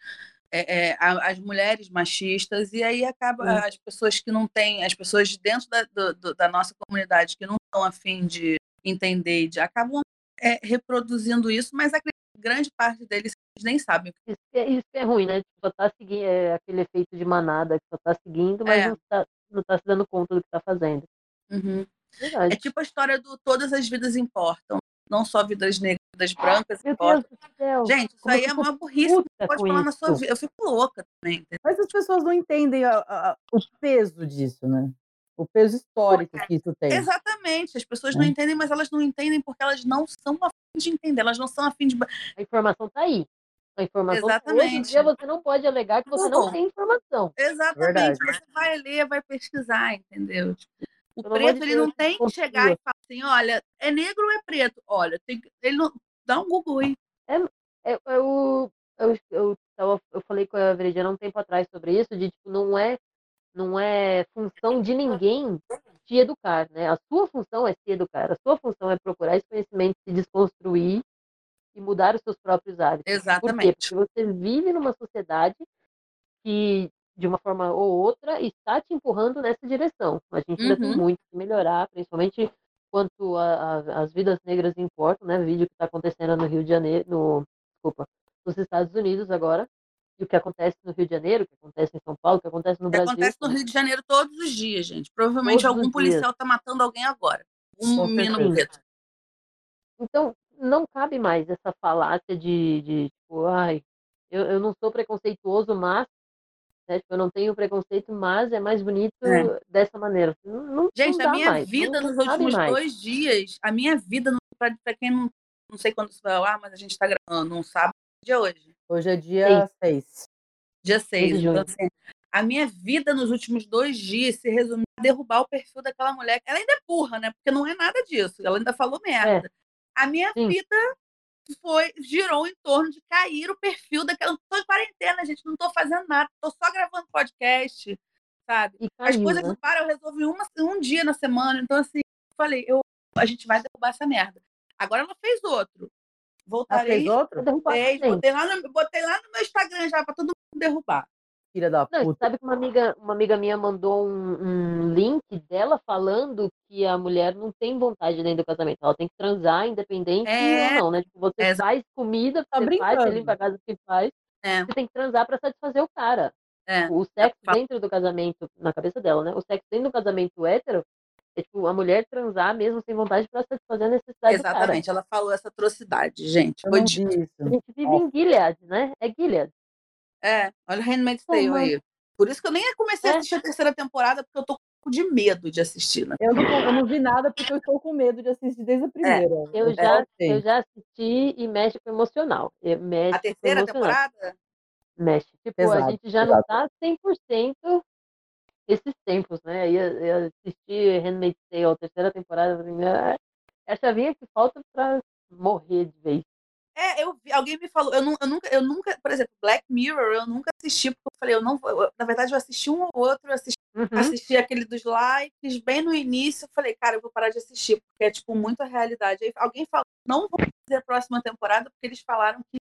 é, é, às mulheres machistas, e aí acaba Sim. as pessoas que não têm, as pessoas de dentro da, do- da nossa comunidade que não estão afim de entender, e de, acabam é, reproduzindo isso, mas a grande parte deles nem sabem. Isso, é- isso é ruim, né? Tipo, só tá seguindo é, aquele efeito de manada que só tá seguindo, mas É. não, tá- não tá se dando conta do que tá fazendo. Uhum. Verdade. É tipo a história do todas as vidas importam. Não só vidas negras, vidas brancas Meu Deus importam. do céu. Gente, isso como aí é uma burrice. Você puta pode falar na sua isso. vida. Eu fico louca também. entendeu? Mas as pessoas não entendem a- a- o peso disso, né? O peso histórico que isso tem. Exatamente. As pessoas não É. entendem, mas elas não entendem porque elas não são afim de entender. Elas não são afim de. A informação tá aí. A informação hoje em Exatamente. dia você não pode alegar que você não Bom. tem informação. Exatamente. Verdade. Você vai ler, vai pesquisar, enteu? O Pelo preto, de ele Deus, não tem que chegar e falar assim: olha, é negro ou é preto? Olha, tem que... ele não. Dá um Google aí. Eu, eu, eu, eu, tava- eu falei com a Veridiana um tempo atrás sobre isso, de tipo, não é, não é função de ninguém te educar, né? A sua função é se educar, a sua função é procurar esse conhecimento, se desconstruir e mudar os seus próprios hábitos. Por quê? Exatamente. Porque você vive numa sociedade que, de uma forma ou outra, está te empurrando nessa direção. A gente ainda tem Uhum. muito que melhorar, principalmente quanto as vidas negras importam, né? Vídeo que está acontecendo no Rio de Janeiro, no, desculpa, nos Estados Unidos agora, e o que acontece no Rio de Janeiro, o que acontece em São Paulo, o que acontece no O que Brasil. acontece no Rio de Janeiro todos os dias, gente. Provavelmente Todos os algum policial tá matando alguém agora. Um menino preto. Então, não cabe mais essa falácia de, de tipo, ai, eu, eu não sou preconceituoso, mas, né, tipo, eu não tenho preconceito, mas é mais bonito É. dessa maneira. Não, não Gente, dá a minha mais, vida não, nos não últimos mais. dois dias, a minha vida, para quem não, não sei quando isso vai ao ar, mas a gente está gravando um sábado, dia hoje, Hoje é dia 6. dia 6. de junho. Então, assim, a minha vida nos últimos dois dias se resumiu a derrubar o perfil daquela mulher. Ela ainda é burra, né? Porque não é nada disso. Ela ainda falou merda. A minha É. Sim. vida foi girou em torno de cair o perfil daquela. Tô em quarentena, gente, não tô fazendo nada, tô só gravando podcast, sabe? E As caiu, coisas né? param, eu resolvo em uma, um dia na semana. Então, assim, falei, eu, a gente vai derrubar essa merda. Agora ela fez outro. Voltarei. fez outro? Fez, botei, lá no, botei lá no meu Instagram já pra todo mundo derrubar. Filha da Não, puta. sabe que uma amiga, uma amiga minha mandou um, um link dela falando que a mulher não tem vontade dentro do casamento. Ela tem que transar, independente É. ou não, né? Tipo, você É, faz comida, Tá você faz, você brincando. limpa a casa que faz, É, você tem que transar pra satisfazer o cara. é. O sexo fala- dentro do casamento, na cabeça dela, né? O sexo dentro do casamento hétero é tipo a mulher transar mesmo sem vontade pra satisfazer a necessidade do cara. Exatamente, ela falou essa atrocidade, gente. Eu Foi não vi A isso. gente vive Nossa. em Gilead, né? É Gilead. É, olha o Handmaid's Tale aí. Por isso que eu nem comecei a É. assistir a terceira temporada, porque eu tô com de medo de assistir, né? Eu não, eu não vi nada porque eu estou com medo de assistir desde a primeira. Eu só já, eu já assisti e mexe com o emocional. Mexe A terceira emocional. temporada? Mexe. Tipo, Pesado, a gente já não pesado. tá 100% esses tempos, né? Ia assistir Handmaid's Tale, a terceira temporada, eu falei, "Ah, é a chavinha que falta pra morrer de vez. É, eu vi, alguém me falou, eu, nu- eu nunca, eu nunca, por exemplo, Black Mirror, eu nunca assisti, porque eu falei, eu não vou, eu- na verdade eu assisti um ou outro, eu assisti, Uhum. assisti aquele dos likes, bem no início, eu falei, cara, eu vou parar de assistir, porque é, tipo, muita realidade. Aí alguém falou, não vou fazer a próxima temporada, porque eles falaram que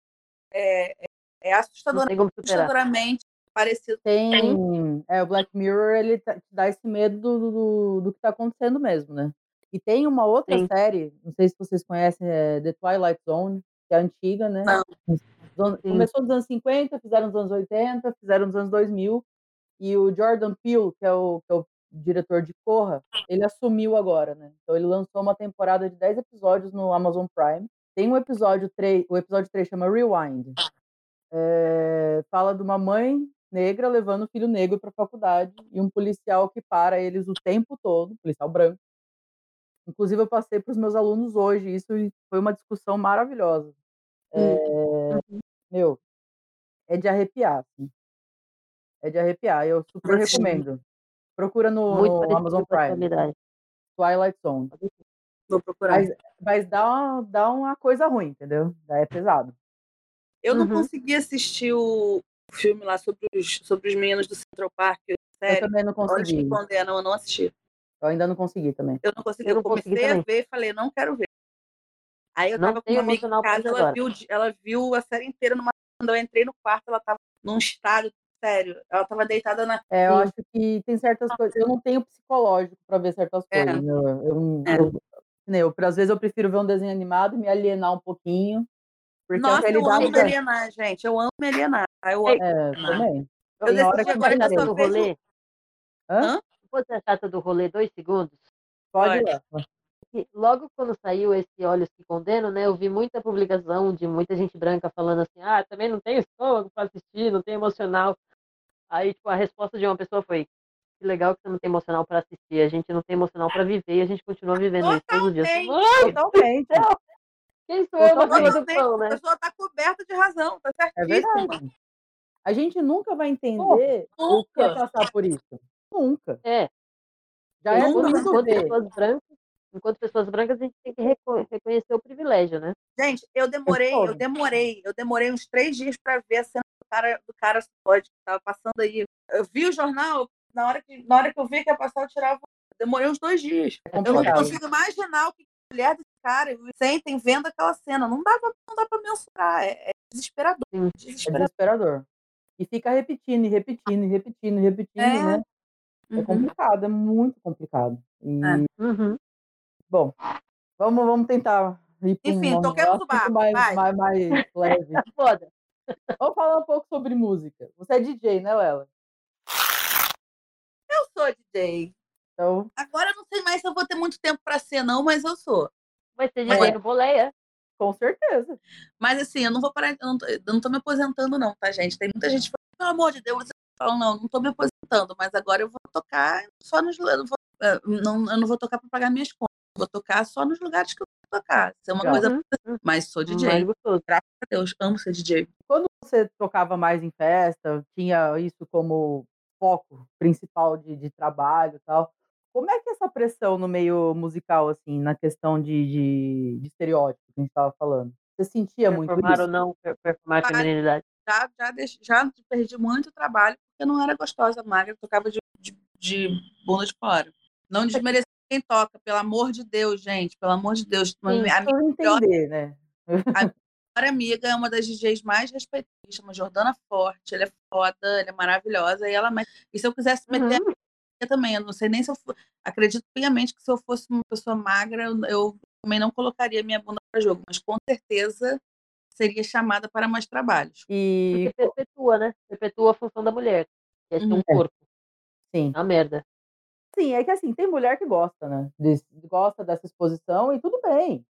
é, é, é Não assustador, superar. assustadoramente parecido. Tem. É, o Black Mirror, ele tá- te dá esse medo do, do, do que tá acontecendo mesmo, né? E tem uma outra Sim. série, não sei se vocês conhecem, é The Twilight Zone, é antiga, né? Não. Começou nos anos 50, fizeram nos anos 80, fizeram nos anos 2000. E o Jordan Peele, que é o, que é o diretor de Corra, ele assumiu agora, né? Então ele lançou uma temporada de 10 episódios no Amazon Prime. Tem um episódio 3, o episódio 3 chama Rewind. É, fala de uma mãe negra levando o filho negro para a faculdade e um policial que para eles o tempo todo, policial branco. Inclusive eu passei para os meus alunos hoje, isso foi uma discussão maravilhosa. É, meu, é de arrepiar, assim. É de arrepiar, eu super recomendo. Procura no, no Amazon Prime. Twilight Zone. Vou procurar. Mas, mas dá, uma, dá uma coisa ruim, entendeu? Daí é pesado. Eu não Uhum. consegui assistir o filme lá sobre os, sobre os meninos do Central Park, Eu série. também não consegui. que condenam, eu não assisti. Eu ainda não consegui também. Eu não consegui. Eu Eu, não consegui comecei a também. ver e falei, não quero ver. Aí eu Não tava com uma amiga em casa, ela viu, ela viu a série inteira numa. Quando eu entrei no quarto, ela tava num estado sério. Ela tava deitada na. É, eu acho que tem certas coisas. Eu não tenho psicológico para ver certas É. coisas. Eu, eu, não- É. eu, né, eu, às vezes eu prefiro ver um desenho animado e me alienar um pouquinho. Porque Nossa, eu amo me é, alienar, gente. Eu amo me alienar. Eu amo. é, também. Eu decidi agora que eu só vejo. Hã? O pode ser a chata do rolê dois segundos? Pode ir Pode. lá. que logo quando saiu esse Olhos que Condenam, né, eu vi muita publicação de muita gente branca falando assim, ah, também não tenho estômago para assistir, não tenho emocional. Aí, tipo, a resposta de uma pessoa foi, que legal que você não tem emocional para assistir, a gente não tem emocional para viver e a gente continua vivendo isso todos os dias. Totalmente. Quem sou eu na fila do pão, A né? pessoa tá coberta de razão, tá É certíssima. verdade. A gente nunca vai entender o que é Nunca. passar por isso. Nunca. É, Já é enquanto, enquanto pessoas brancas, enquanto pessoas brancas a gente tem que reco- reconhecer o privilégio, né? Gente, eu demorei, eu demorei, eu demorei uns três dias para ver a cena do cara, do cara que tava passando aí. Eu vi o jornal, na hora que, na hora que eu vi que ia passar, eu tirava. Demorei uns dois dias. É Eu não consigo imaginar o que a mulher desse cara sentem vendo aquela cena. Não dá pra, não dá pra mensurar. É, é desesperador. Sim. É Desesperador. desesperador. E fica repetindo, e repetindo, e repetindo, e repetindo, É. né? É Uhum. complicado, é muito complicado. E, É. Uhum. bom, vamos, vamos tentar ir para Enfim, um toquemos o barco, mais, vai. mais, mais leve. Foda. Vamos falar um pouco sobre música. Você é DJ, né, Lela? Eu sou DJ. Então, Agora eu não sei mais se eu vou ter muito tempo pra ser, não, mas eu sou. Mas você Mas- DJ no boleia. com certeza. Mas assim, eu não vou parar, eu não tô, eu não tô me aposentando, não, tá, gente? Tem muita gente falando, pelo amor de Deus, eu falo, não, não tô me aposentando, mas agora eu vou tocar só nos lugares. Eu não vou, eh, não, eu não vou tocar pra pagar minhas contas. Vou tocar só nos lugares que eu vou tocar. Isso é uma Legal. coisa. Uhum. Mas sou DJ. Mais gostoso. Graças a Deus, amo ser DJ. Quando você tocava mais em festa, tinha isso como foco principal de, de trabalho e tal. Como é que é essa pressão no meio musical, assim, na questão de, de, de estereótipo que a gente estava falando? Você sentia muito Performar isso? ou não per- performar a feminilidade. Já, já, já perdi muito trabalho eu não era gostosa, magra, tocava de, de, de bunda de fora. Não desmerecer quem toca, pelo amor de Deus, gente, pelo amor de Deus. A Sim. minha Pra eu entender, né? melhor amiga é uma das DJs mais respeitadas, chama Jordana Forte, ela é foda, ela é maravilhosa, e ela e se eu quisesse meter Uhum. eu também, eu não sei nem se eu for, acredito piamente que se eu fosse uma pessoa magra, eu, eu também não colocaria minha bunda para jogo, mas com certeza seria chamada para mais trabalhos. E, Porque perpetua, né? Perpetua a função da mulher. Que é ter Uhum. um corpo. sim, É uma merda. sim, é que assim, tem mulher que gosta, né? Des- gosta dessa exposição e tudo bem.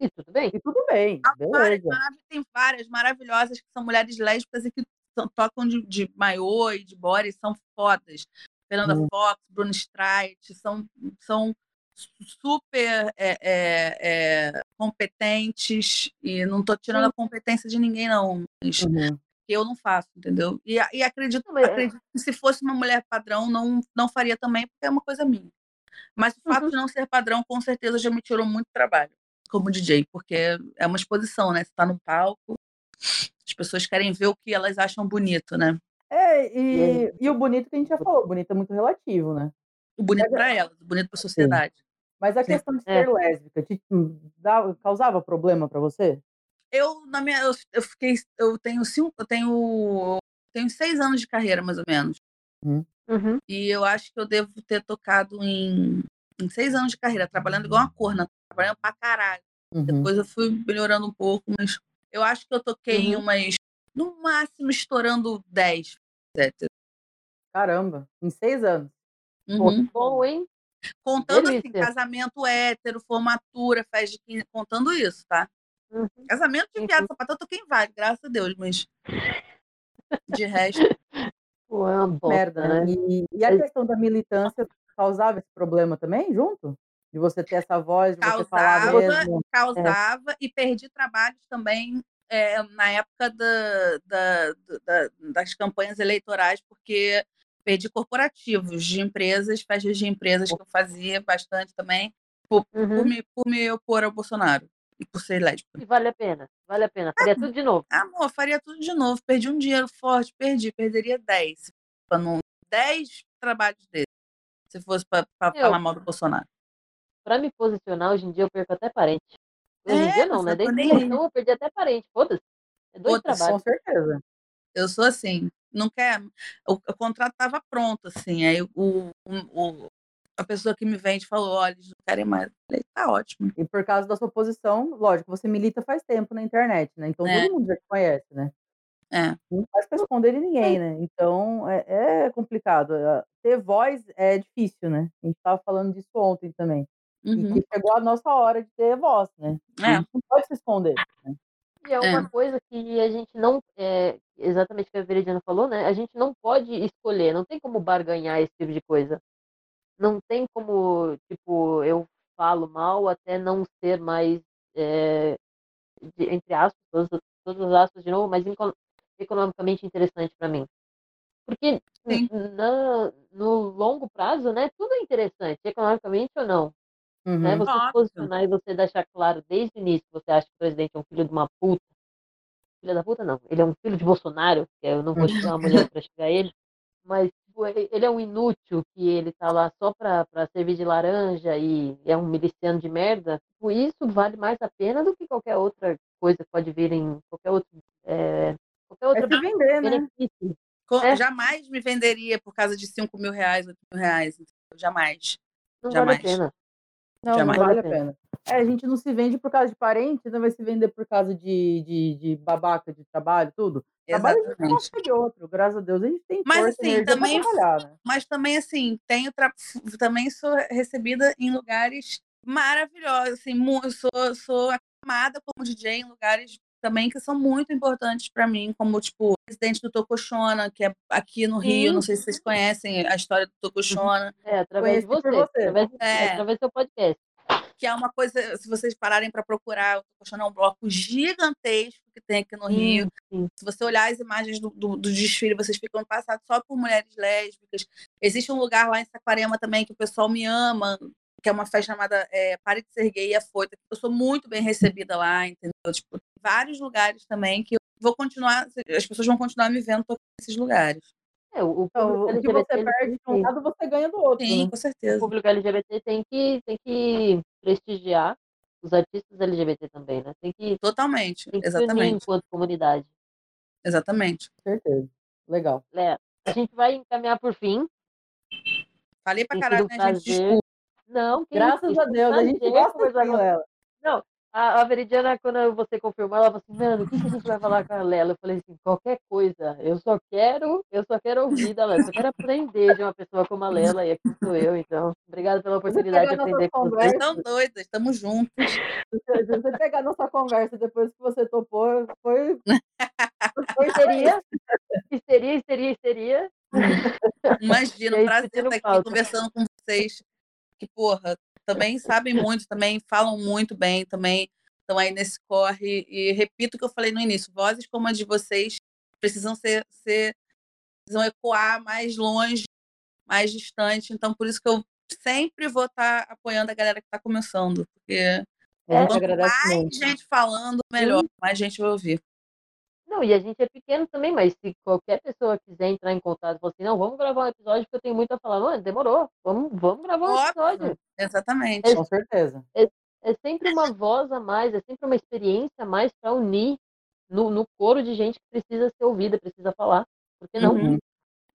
E tudo bem. E tudo bem, várias, tem várias maravilhosas que são mulheres lésbicas e que são- tocam de, de maiô e de body, são fodas. Fernanda Uhum. Fox, Bruno Streit, são, são super é, é, é, competentes e não estou tirando a competência de ninguém, não. Mas Uhum. eu não faço, entendeu? E, e acredito, é- acredito que se fosse uma mulher padrão, não, não faria também, porque é uma coisa minha. Mas o fato Uhum. de não ser padrão, com certeza, já me tirou muito trabalho como DJ, porque é uma exposição, né? Você tá num palco, as pessoas querem ver o que elas acham bonito, né? É, e, e o bonito que a gente já falou, bonito é muito relativo, né? O bonito é- para elas, o bonito para a sociedade. Mas a questão de É. ser lésbica te, dava- causava problema pra você? Eu, na minha, eu, eu fiquei, eu tenho cinco, eu tenho, tenho seis anos de carreira, mais ou menos. Uhum. E eu acho que eu devo ter tocado em, em seis anos de carreira, trabalhando igual uma corna, trabalhando pra caralho. Uhum. Depois eu fui melhorando um pouco, mas eu acho que eu toquei em Uhum. umas, no máximo, estourando 10. etc. Caramba, em seis anos. Uhum. Bom, hein? Contando assim, delícia. casamento hétero, formatura, festa de 15, contando isso, tá? Uhum. Casamento de sim. sapatão, eu toquei em vários, graças a Deus, mas de resto, Pô, é uma bosta, Merda, né? né? E, e a questão da militância causava esse problema também, junto? De você ter essa voz, de você falar causava, mesmo. causava e perdi trabalhos também é, na época da, da- da- das campanhas eleitorais, porque perdi corporativos de empresas, festas de empresas que eu fazia bastante também, por, por Uhum. me, por me opor ao Bolsonaro e por ser lésbica. E vale a pena. Vale a pena. Faria tudo de novo. Amor, faria tudo de novo. Perdi um dinheiro forte, perdi, perderia 10. Pra não, 10 trabalhos dele. Se fosse para falar mal do Bolsonaro. Pra me posicionar, hoje em dia eu perco até parente. Hoje em É, dia não, né? tá Desde aí. eleição eu perdi até parente. Foda-se. É dois Foda-se. trabalhos. Com certeza. Eu sou assim, não quer. O, o contrato estava pronto, assim. Aí o, o, a pessoa que me vende falou: olha, eles não querem mais. Eu falei, tá ótimo. E por causa da sua posição, lógico, você milita faz tempo na internet, né? Então É. todo mundo já te conhece, né? É. Não faz pra esconder de ninguém, né? Então é, é complicado. Eh, ter voz é difícil, né? A gente estava falando disso ontem também. Uhum. E chegou a nossa hora de ter voz, né? A É. gente não pode se esconder. Né? E é uma É. coisa que a gente não. É, exatamente o que a Veridiana falou, né? A gente não pode escolher, não tem como barganhar esse tipo de coisa. Não tem como, tipo, eu falo mal até não ser mais, é, de- entre aspas, todas, as- todas as aspas de novo, mas eco- economicamente interessante para mim. Porque na, no longo prazo, né, tudo é interessante, economicamente ou não. Né? Uhum. Você se Óbvio. posicionar e você deixar claro desde o início que você acha que o presidente é um filho de uma puta. Filho da puta, não. Ele é um filho de Bolsonaro, que eu não vou xingar uma mulher para xingar ele, mas tipo, ele é um inútil que ele tá lá só pra, pra servir de laranja e é um miliciano de merda. Tipo, isso vale mais a pena do que qualquer outra coisa que pode vir em qualquer outro. é, qualquer É outra se vender, né? benefício. Co- É. Jamais me venderia por causa de 5 mil reais, 8 mil reais. Jamais. Não Jamais. vale a pena. Não, Jamais. não vale a pena. É, a gente não se vende por causa de parente, não vai se vender por causa de, de, de babaca de trabalho, tudo. Trabalho a gente Exatamente. consegue outro, graças a Deus. A gente tem Mas, força, assim, também- né? Mas também, assim, tenho tra... também sou recebida em lugares maravilhosos. Assim, sou, sou aclamada como DJ em lugares também que são muito importantes para mim, como, tipo, presidente do Tocochona, que é aqui no Rio. Sim. Não sei se vocês conhecem a história do Tocochona. É, através de Conheci você. por você. Através, É. através do seu podcast. que é uma coisa, se vocês pararem para procurar, o Tocochona é um bloco gigantesco que tem aqui no Rio. Sim, sim. Se você olhar as imagens do, do, do desfile, vocês ficam passados só por mulheres lésbicas. Existe um lugar lá em Saquarema também que o pessoal me ama, que é uma festa chamada é, Pare de Ser Gay e Afoita. Eu sou muito bem recebida lá, entendeu? Tipo, vários lugares também que eu vou continuar, as pessoas vão continuar me vendo tocando nesses lugares. É, o, o Então, público o que LGBT você perde tem de um que- lado, você ganha do outro. Sim, né? com o certeza. público LGBT tem que, tem que prestigiar os artistas LGBT também, né? Tem que, Totalmente. tem que Exatamente. enquanto comunidade. Exatamente. Com certeza. Legal. Léa, a gente vai encaminhar por fim. Falei pra Tem caralho, né, gente? Desculpa. Não, que Graças isso, a Deus, a gente gosta com Lela. Não, a, a Veridiana, quando você confirmou, ela falou assim, mano, o que, que a gente vai falar com a Lela? Eu falei assim, qualquer coisa. Eu só quero, eu só quero ouvir da Lela. Eu só quero aprender de uma pessoa como a Lela, e aqui sou eu, então. Obrigada pela oportunidade de aprender com você. Vocês estão doidas, estamos juntos. se você pegar nossa conversa depois que você topou, foi. foi Seria, histeria, histeria, histeria. Imagina, prazer estar aqui pauta. conversando com vocês, que, porra, também sabem muito, também falam muito bem, também estão aí nesse corre. E repito o que eu falei no início: vozes como a de vocês precisam ser, ser precisam ecoar mais longe, mais distante. Então, por isso que eu sempre vou estar apoiando a galera que está começando, porque gente quanto mais muito. gente falando, melhor, mais gente vai ouvir. Não, e a gente é pequeno também, mas se qualquer pessoa quiser entrar em contato e falar assim, não, vamos gravar um episódio porque eu tenho muito a falar. Mano, demorou. Vamos, vamos gravar um episódio. Exatamente. Com certeza. É sempre uma voz a mais, é sempre uma experiência a mais para unir no, no coro de gente que precisa ser ouvida, precisa falar. Por que não? Uhum.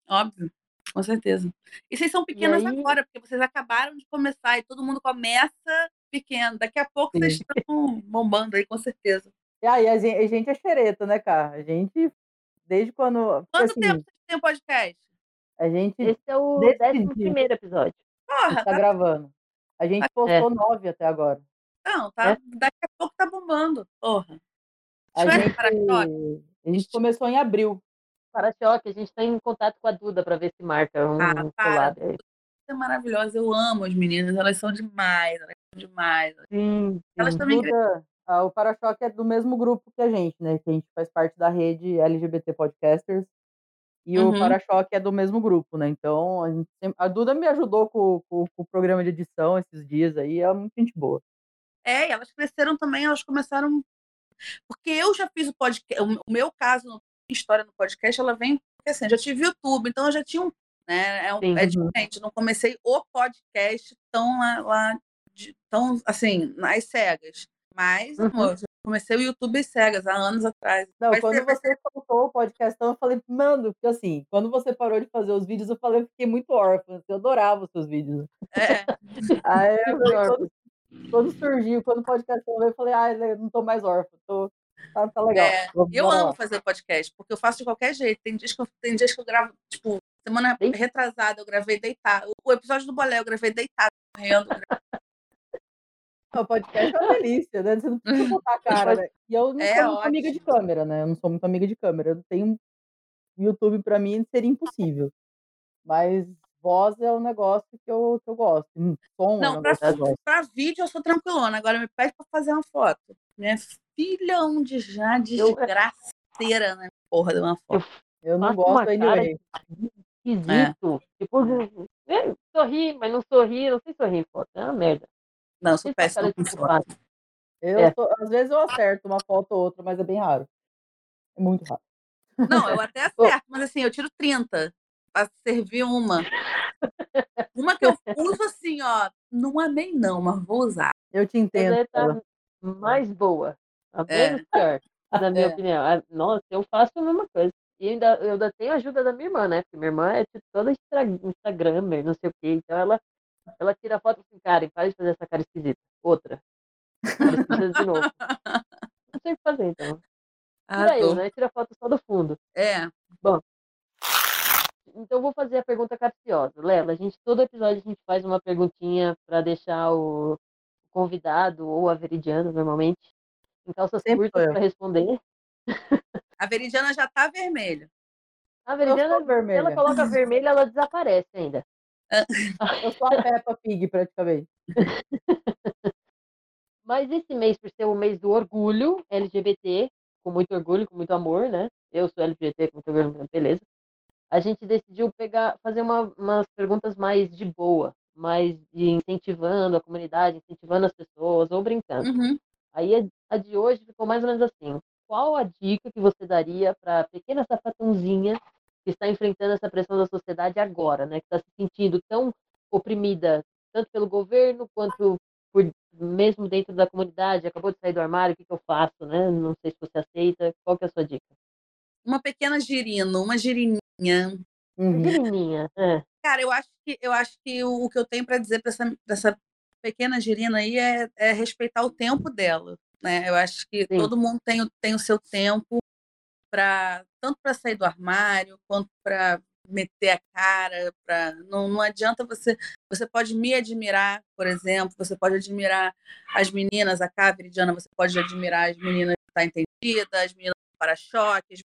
Óbvio, com certeza. E vocês são pequenas aí- agora, porque vocês acabaram de começar e todo mundo começa pequeno. Daqui a pouco Sim. vocês estão bombando aí, com certeza. E aí, a gente, a gente é xereta, né, cara? A gente, desde quando. Quanto assim, tempo vocês têm podcast? a gente Esse é o décimo primeiro episódio. Porra, está tá, gravando. A gente postou nove até agora. não, tá, É. daqui a pouco tá bombando. Porra. A é gente, a gente começou em abril. Para-choque, a gente está em contato com a Duda para ver se marca um Ah, um para. Você é maravilhosa, eu amo as meninas, elas são demais, elas são demais. Sim, Elas sim. também Duda, ah, o Para-Choque é do mesmo grupo que a gente, né? Que a gente faz parte da rede LGBT Podcasters. E Uhum. o Para-Choque é do mesmo grupo, né? Então, a, gente a Duda me ajudou com, com- com o programa de edição esses dias aí. É muito gente boa. É, e elas cresceram também, elas começaram. Porque eu já fiz o podcast. O meu caso, no- história no podcast, ela vem porque assim, eu já tive YouTube, então eu já tinha um. Né, é, um- Sim. é Uhum. diferente. Não comecei o podcast tão lá, lá de- tão assim, nas cegas. Mas, Uhum. amor, comecei o YouTube cegas, há anos atrás. Não, Vai quando ser- você soltou o podcast, eu falei, mano, porque assim, quando você parou de fazer os vídeos, eu falei, eu fiquei muito órfã. Eu adorava os seus vídeos. É, Aí eu falei, quando, quando surgiu, quando o podcast eu falei, ah, não tô mais órfã, tô, Tá, tá legal. É, Vamos- eu amo lá. fazer podcast, porque eu faço de qualquer jeito. Tem dias que eu, tem dias que eu gravo, tipo, semana Bem- retrasada eu gravei deitado. O episódio do Bolé eu gravei deitado, correndo. O podcast é uma delícia, né? Você não precisa botar a cara, né? E eu não É sou muito amiga de câmera, né? Eu não sou muito amiga de câmera. Eu tenho YouTube pra mim seria impossível. Mas voz é um negócio que eu, que eu gosto. Hum, Som é um Não, pra, que eu gosto. pra vídeo eu sou tranquilona. Agora me pede pra fazer uma foto. Minha filha, onde já Eu- desgraceira na porra de uma foto. Eu não faço gosto uma cara anyway. Esquisito. Tipo, é, sorri, mas não sorri, não sei sorrir em foto. É uma merda. Não, eu sou péssima com foto. Eu É. sou- às vezes eu acerto uma foto ou outra, mas é bem raro. É muito raro. Não, eu até acerto, mas assim, eu tiro 30 pra servir uma. Uma que eu uso assim, ó. Não amei, não, mas vou usar. Eu te entendo. tá mais boa. A É. menos pior, na minha É. opinião. Ah, Nossa, eu faço a mesma coisa. E ainda, eu ainda tenho a ajuda da minha irmã, né? Porque minha irmã é tipo, toda Instagrammer, não sei o quê. Então ela, ela tira foto assim, Karen, para de fazer essa cara esquisita. Outra. Cara esquisita de novo. Não sei o que fazer, então. Tira eu, né? Tira foto só do fundo. É. Então eu vou fazer a pergunta capciosa. Lela, a gente, todo episódio a gente faz uma perguntinha para deixar o convidado ou a veridiana, normalmente, em calças Sempre curtas para responder. A veridiana já tá vermelha. A veridiana, se ela vermelha. coloca vermelha, ela desaparece ainda. Eu sou a Peppa Pig, praticamente. Mas esse mês, por ser o mês do orgulho LGBT, com muito orgulho, com muito amor, né? Eu sou LGBT, com muito orgulho, beleza. A gente decidiu pegar, fazer uma, umas perguntas mais de boa, mais de incentivando a comunidade, incentivando as pessoas, ou brincando. Uhum. Aí a, a de hoje ficou mais ou menos assim. Qual a dica que você daria para a pequena sapatãozinha que está enfrentando essa pressão da sociedade agora, né? Que está se sentindo tão oprimida, tanto pelo governo quanto por mesmo dentro da comunidade, acabou de sair do armário, o que, que eu faço, né? Não sei se você aceita. Qual que é a sua dica? Uma pequena girino, uma girininha. Uhum. Girininha, é. Cara, eu acho que eu acho que o, que eu tenho para dizer para essa, pra essa pequena girina aí é, é respeitar o tempo dela, né? Eu acho que Sim. todo mundo tem, o- tem o seu tempo para tanto para sair do armário quanto para meter a cara, para não, não adianta você você pode me admirar, por exemplo, você pode admirar as meninas, a Cá, a Viridiana, você pode admirar as meninas que tá entendida, as meninas do para-choque, as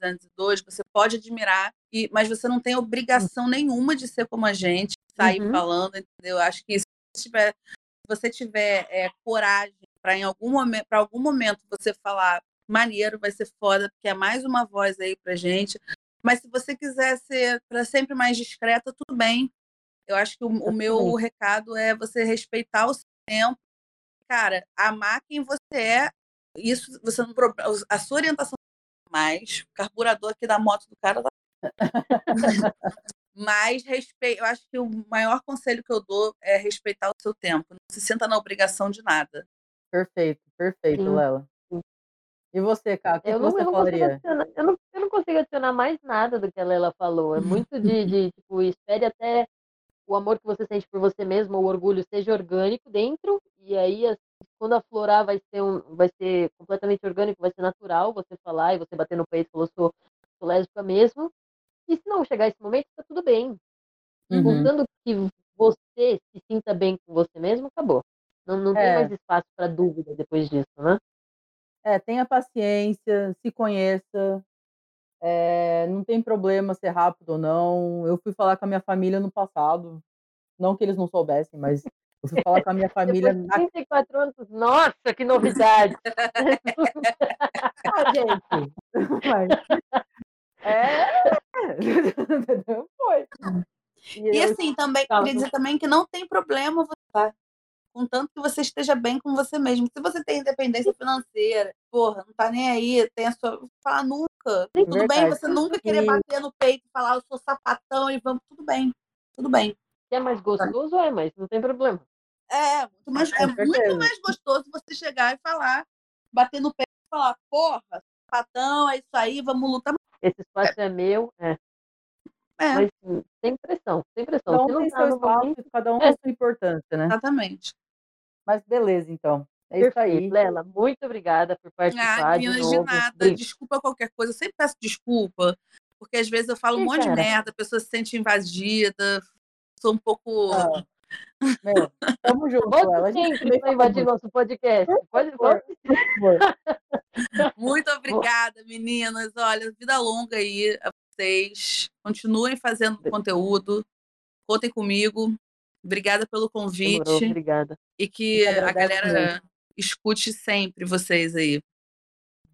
202, você pode admirar, e, mas você não tem obrigação nenhuma de ser como a gente, sair Uhum. falando, entendeu? Acho que se você tiver, se você tiver é, coragem para em algum momento, para algum momento você falar maneiro, vai ser foda, porque é mais uma voz aí pra gente. Mas se você quiser ser para sempre mais discreta, tudo bem. Eu acho que o, o meu recado é você respeitar o seu tempo. Cara, amar quem você é. Isso você não a sua orientação mais o carburador aqui da moto do cara tá mas respeito, eu acho que o maior conselho que eu dou é respeitar o seu tempo. Não se sinta na obrigação de nada. Perfeito, perfeito, Sim, Lela. E você, Cá, o que, Eu que não, você eu, não consigo falaria? adicionar, eu, não, eu não consigo adicionar mais nada do que a Lela falou. É muito de, de tipo, espere até o amor que você sente por você mesmo, o orgulho seja orgânico dentro, e aí assim, quando aflorar vai ser um, vai ser completamente orgânico, vai ser natural você falar e você bater no peito e falar, sou, sou lésbica mesmo. E se não chegar esse momento, tá tudo bem. Uhum. Contanto que você se sinta bem com você mesmo, acabou. Não, não tem É. mais espaço para dúvida depois disso, né? É, tenha paciência, se conheça. é, não tem problema ser rápido ou não. Eu fui falar com a minha família no passado. Não que eles não soubessem, mas eu fui falar com a minha família. Depois de na- 34 anos, nossa, que novidade! Ah, gente! Mas- É! Foi. E eu- assim, também, queria dizer também que não tem problema você tá? Contanto que você esteja bem com você mesmo. Se você tem independência financeira, porra, não tá nem aí, tem a sua. Falar nunca. Tudo bem, Verdade. você nunca querer bater no peito e falar, eu sou sapatão e vamos, tudo bem. Tudo bem. Se é mais gostoso, é, mas não tem problema. É, muito mais, Com é muito mais gostoso você chegar e falar, bater no peito e falar, porra, sapatão, é isso aí, vamos lutar. Esse espaço é, meu, é. É, Mas sem pressão, sem pressão. Cada um tem tá seu espaço, momento, cada um É. tem sua importância, né? exatamente. Mas beleza, então. É isso aí. Lela, muito obrigada por Ah, participar de meninas, de novo. nada. Bri- Desculpa qualquer coisa. Eu sempre peço desculpa, porque às vezes eu falo um Ih, monte de cara. merda, a pessoa se sente invadida. Sou um pouco. Ah, meu, tamo junto, Lela. A gente sempre para fala invadir nosso podcast. Pode, por. Muito obrigada, meninas. Olha, vida longa aí a vocês. Continuem fazendo conteúdo. Contem comigo. Obrigada pelo Demorou, convite. obrigada. E que a galera escute sempre vocês aí.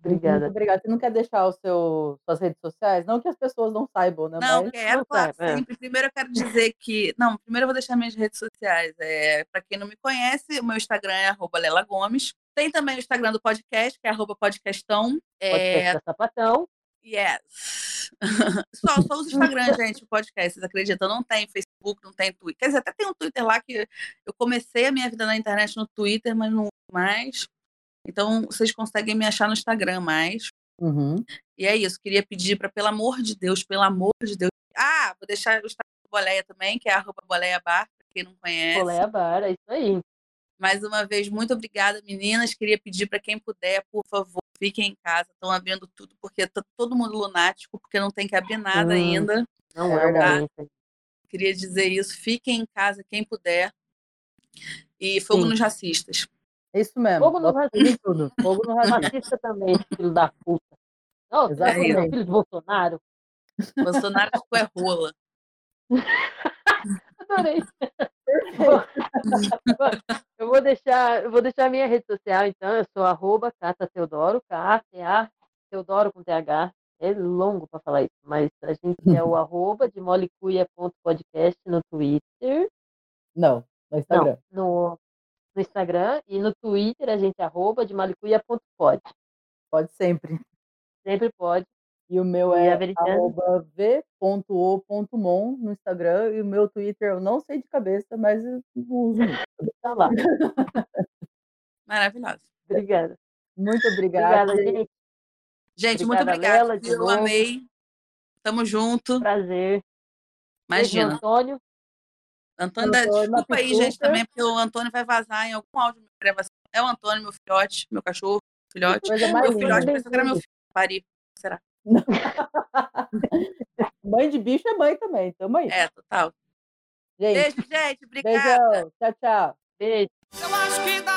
Muito Obrigada. obrigada. Você não quer deixar o seu, suas redes sociais? Não que as pessoas não saibam, né? Não, Mas quero, claro, sabe, é. sempre. Primeiro eu quero dizer que. Não, primeiro eu vou deixar minhas redes sociais. É, para quem não me conhece, o meu Instagram é arroba Lela Gomes. Tem também o Instagram do podcast, que é arroba podcastão. Podcast É, da Sapatão. yes. só, só uso Instagram, gente, o podcast, vocês acreditam? Não tem Facebook, não tem Twitter. Quer dizer, até tem um Twitter lá que eu comecei a minha vida na internet no Twitter, mas não mais. Então, vocês conseguem me achar no Instagram mais. Uhum. E é isso, queria pedir para, pelo amor de Deus, pelo amor de Deus. Ah, vou deixar o Instagram do Boleia também, que é arroba Boleia Bar, para quem não conhece. Colé Bar, é isso aí. Mais uma vez, muito obrigada, meninas. Queria pedir para quem puder, por favor, fiquem em casa. Estão abrindo tudo, porque tá todo mundo lunático, porque não tem que abrir nada Hum. ainda. Não É é, verdade. uma Queria dizer isso. Fiquem em casa, quem puder. E fogo Sim. nos racistas. É isso mesmo. Fogo no Bota tudo em tudo. Fogo no racismo. Racista também, filho da puta. Não, Exatamente. é filho de Bolsonaro. Bolsonaro é rola. Adorei. Eu vou deixar, eu vou deixar a minha rede social, então. Eu sou arroba Cata Teodoro, K-A-T-A, Teodoro com TH. É longo para falar isso, mas a gente é o arroba de molecuia.podcast no Twitter. Não, no Instagram. Não, no, no Instagram. E no Twitter a gente é arroba de malicuia.pod. Pode sempre. Sempre pode. E o meu é arroba v.o.mon no Instagram. E o meu Twitter eu não sei de cabeça, mas uso. Tá lá. Maravilhoso. Obrigada. Muito obrigada. Obrigada, gente. Gente, Obrigada, muito obrigada. Lela, Eu novo. amei. Tamo junto. Prazer. Imagina. Antônio. Antônio, desculpa aí, gente, também, porque o Antônio vai vazar em algum áudio de gravação. É o Antônio, meu filhote, meu cachorro, filhote. Meu filhote pensou que era meu filho. Pari. Será? Mãe de bicho é mãe também. Tamo aí. É, total. Gente, Beijo, gente. Obrigada. beijão. Tchau, tchau. Beijo. Eu acho que dá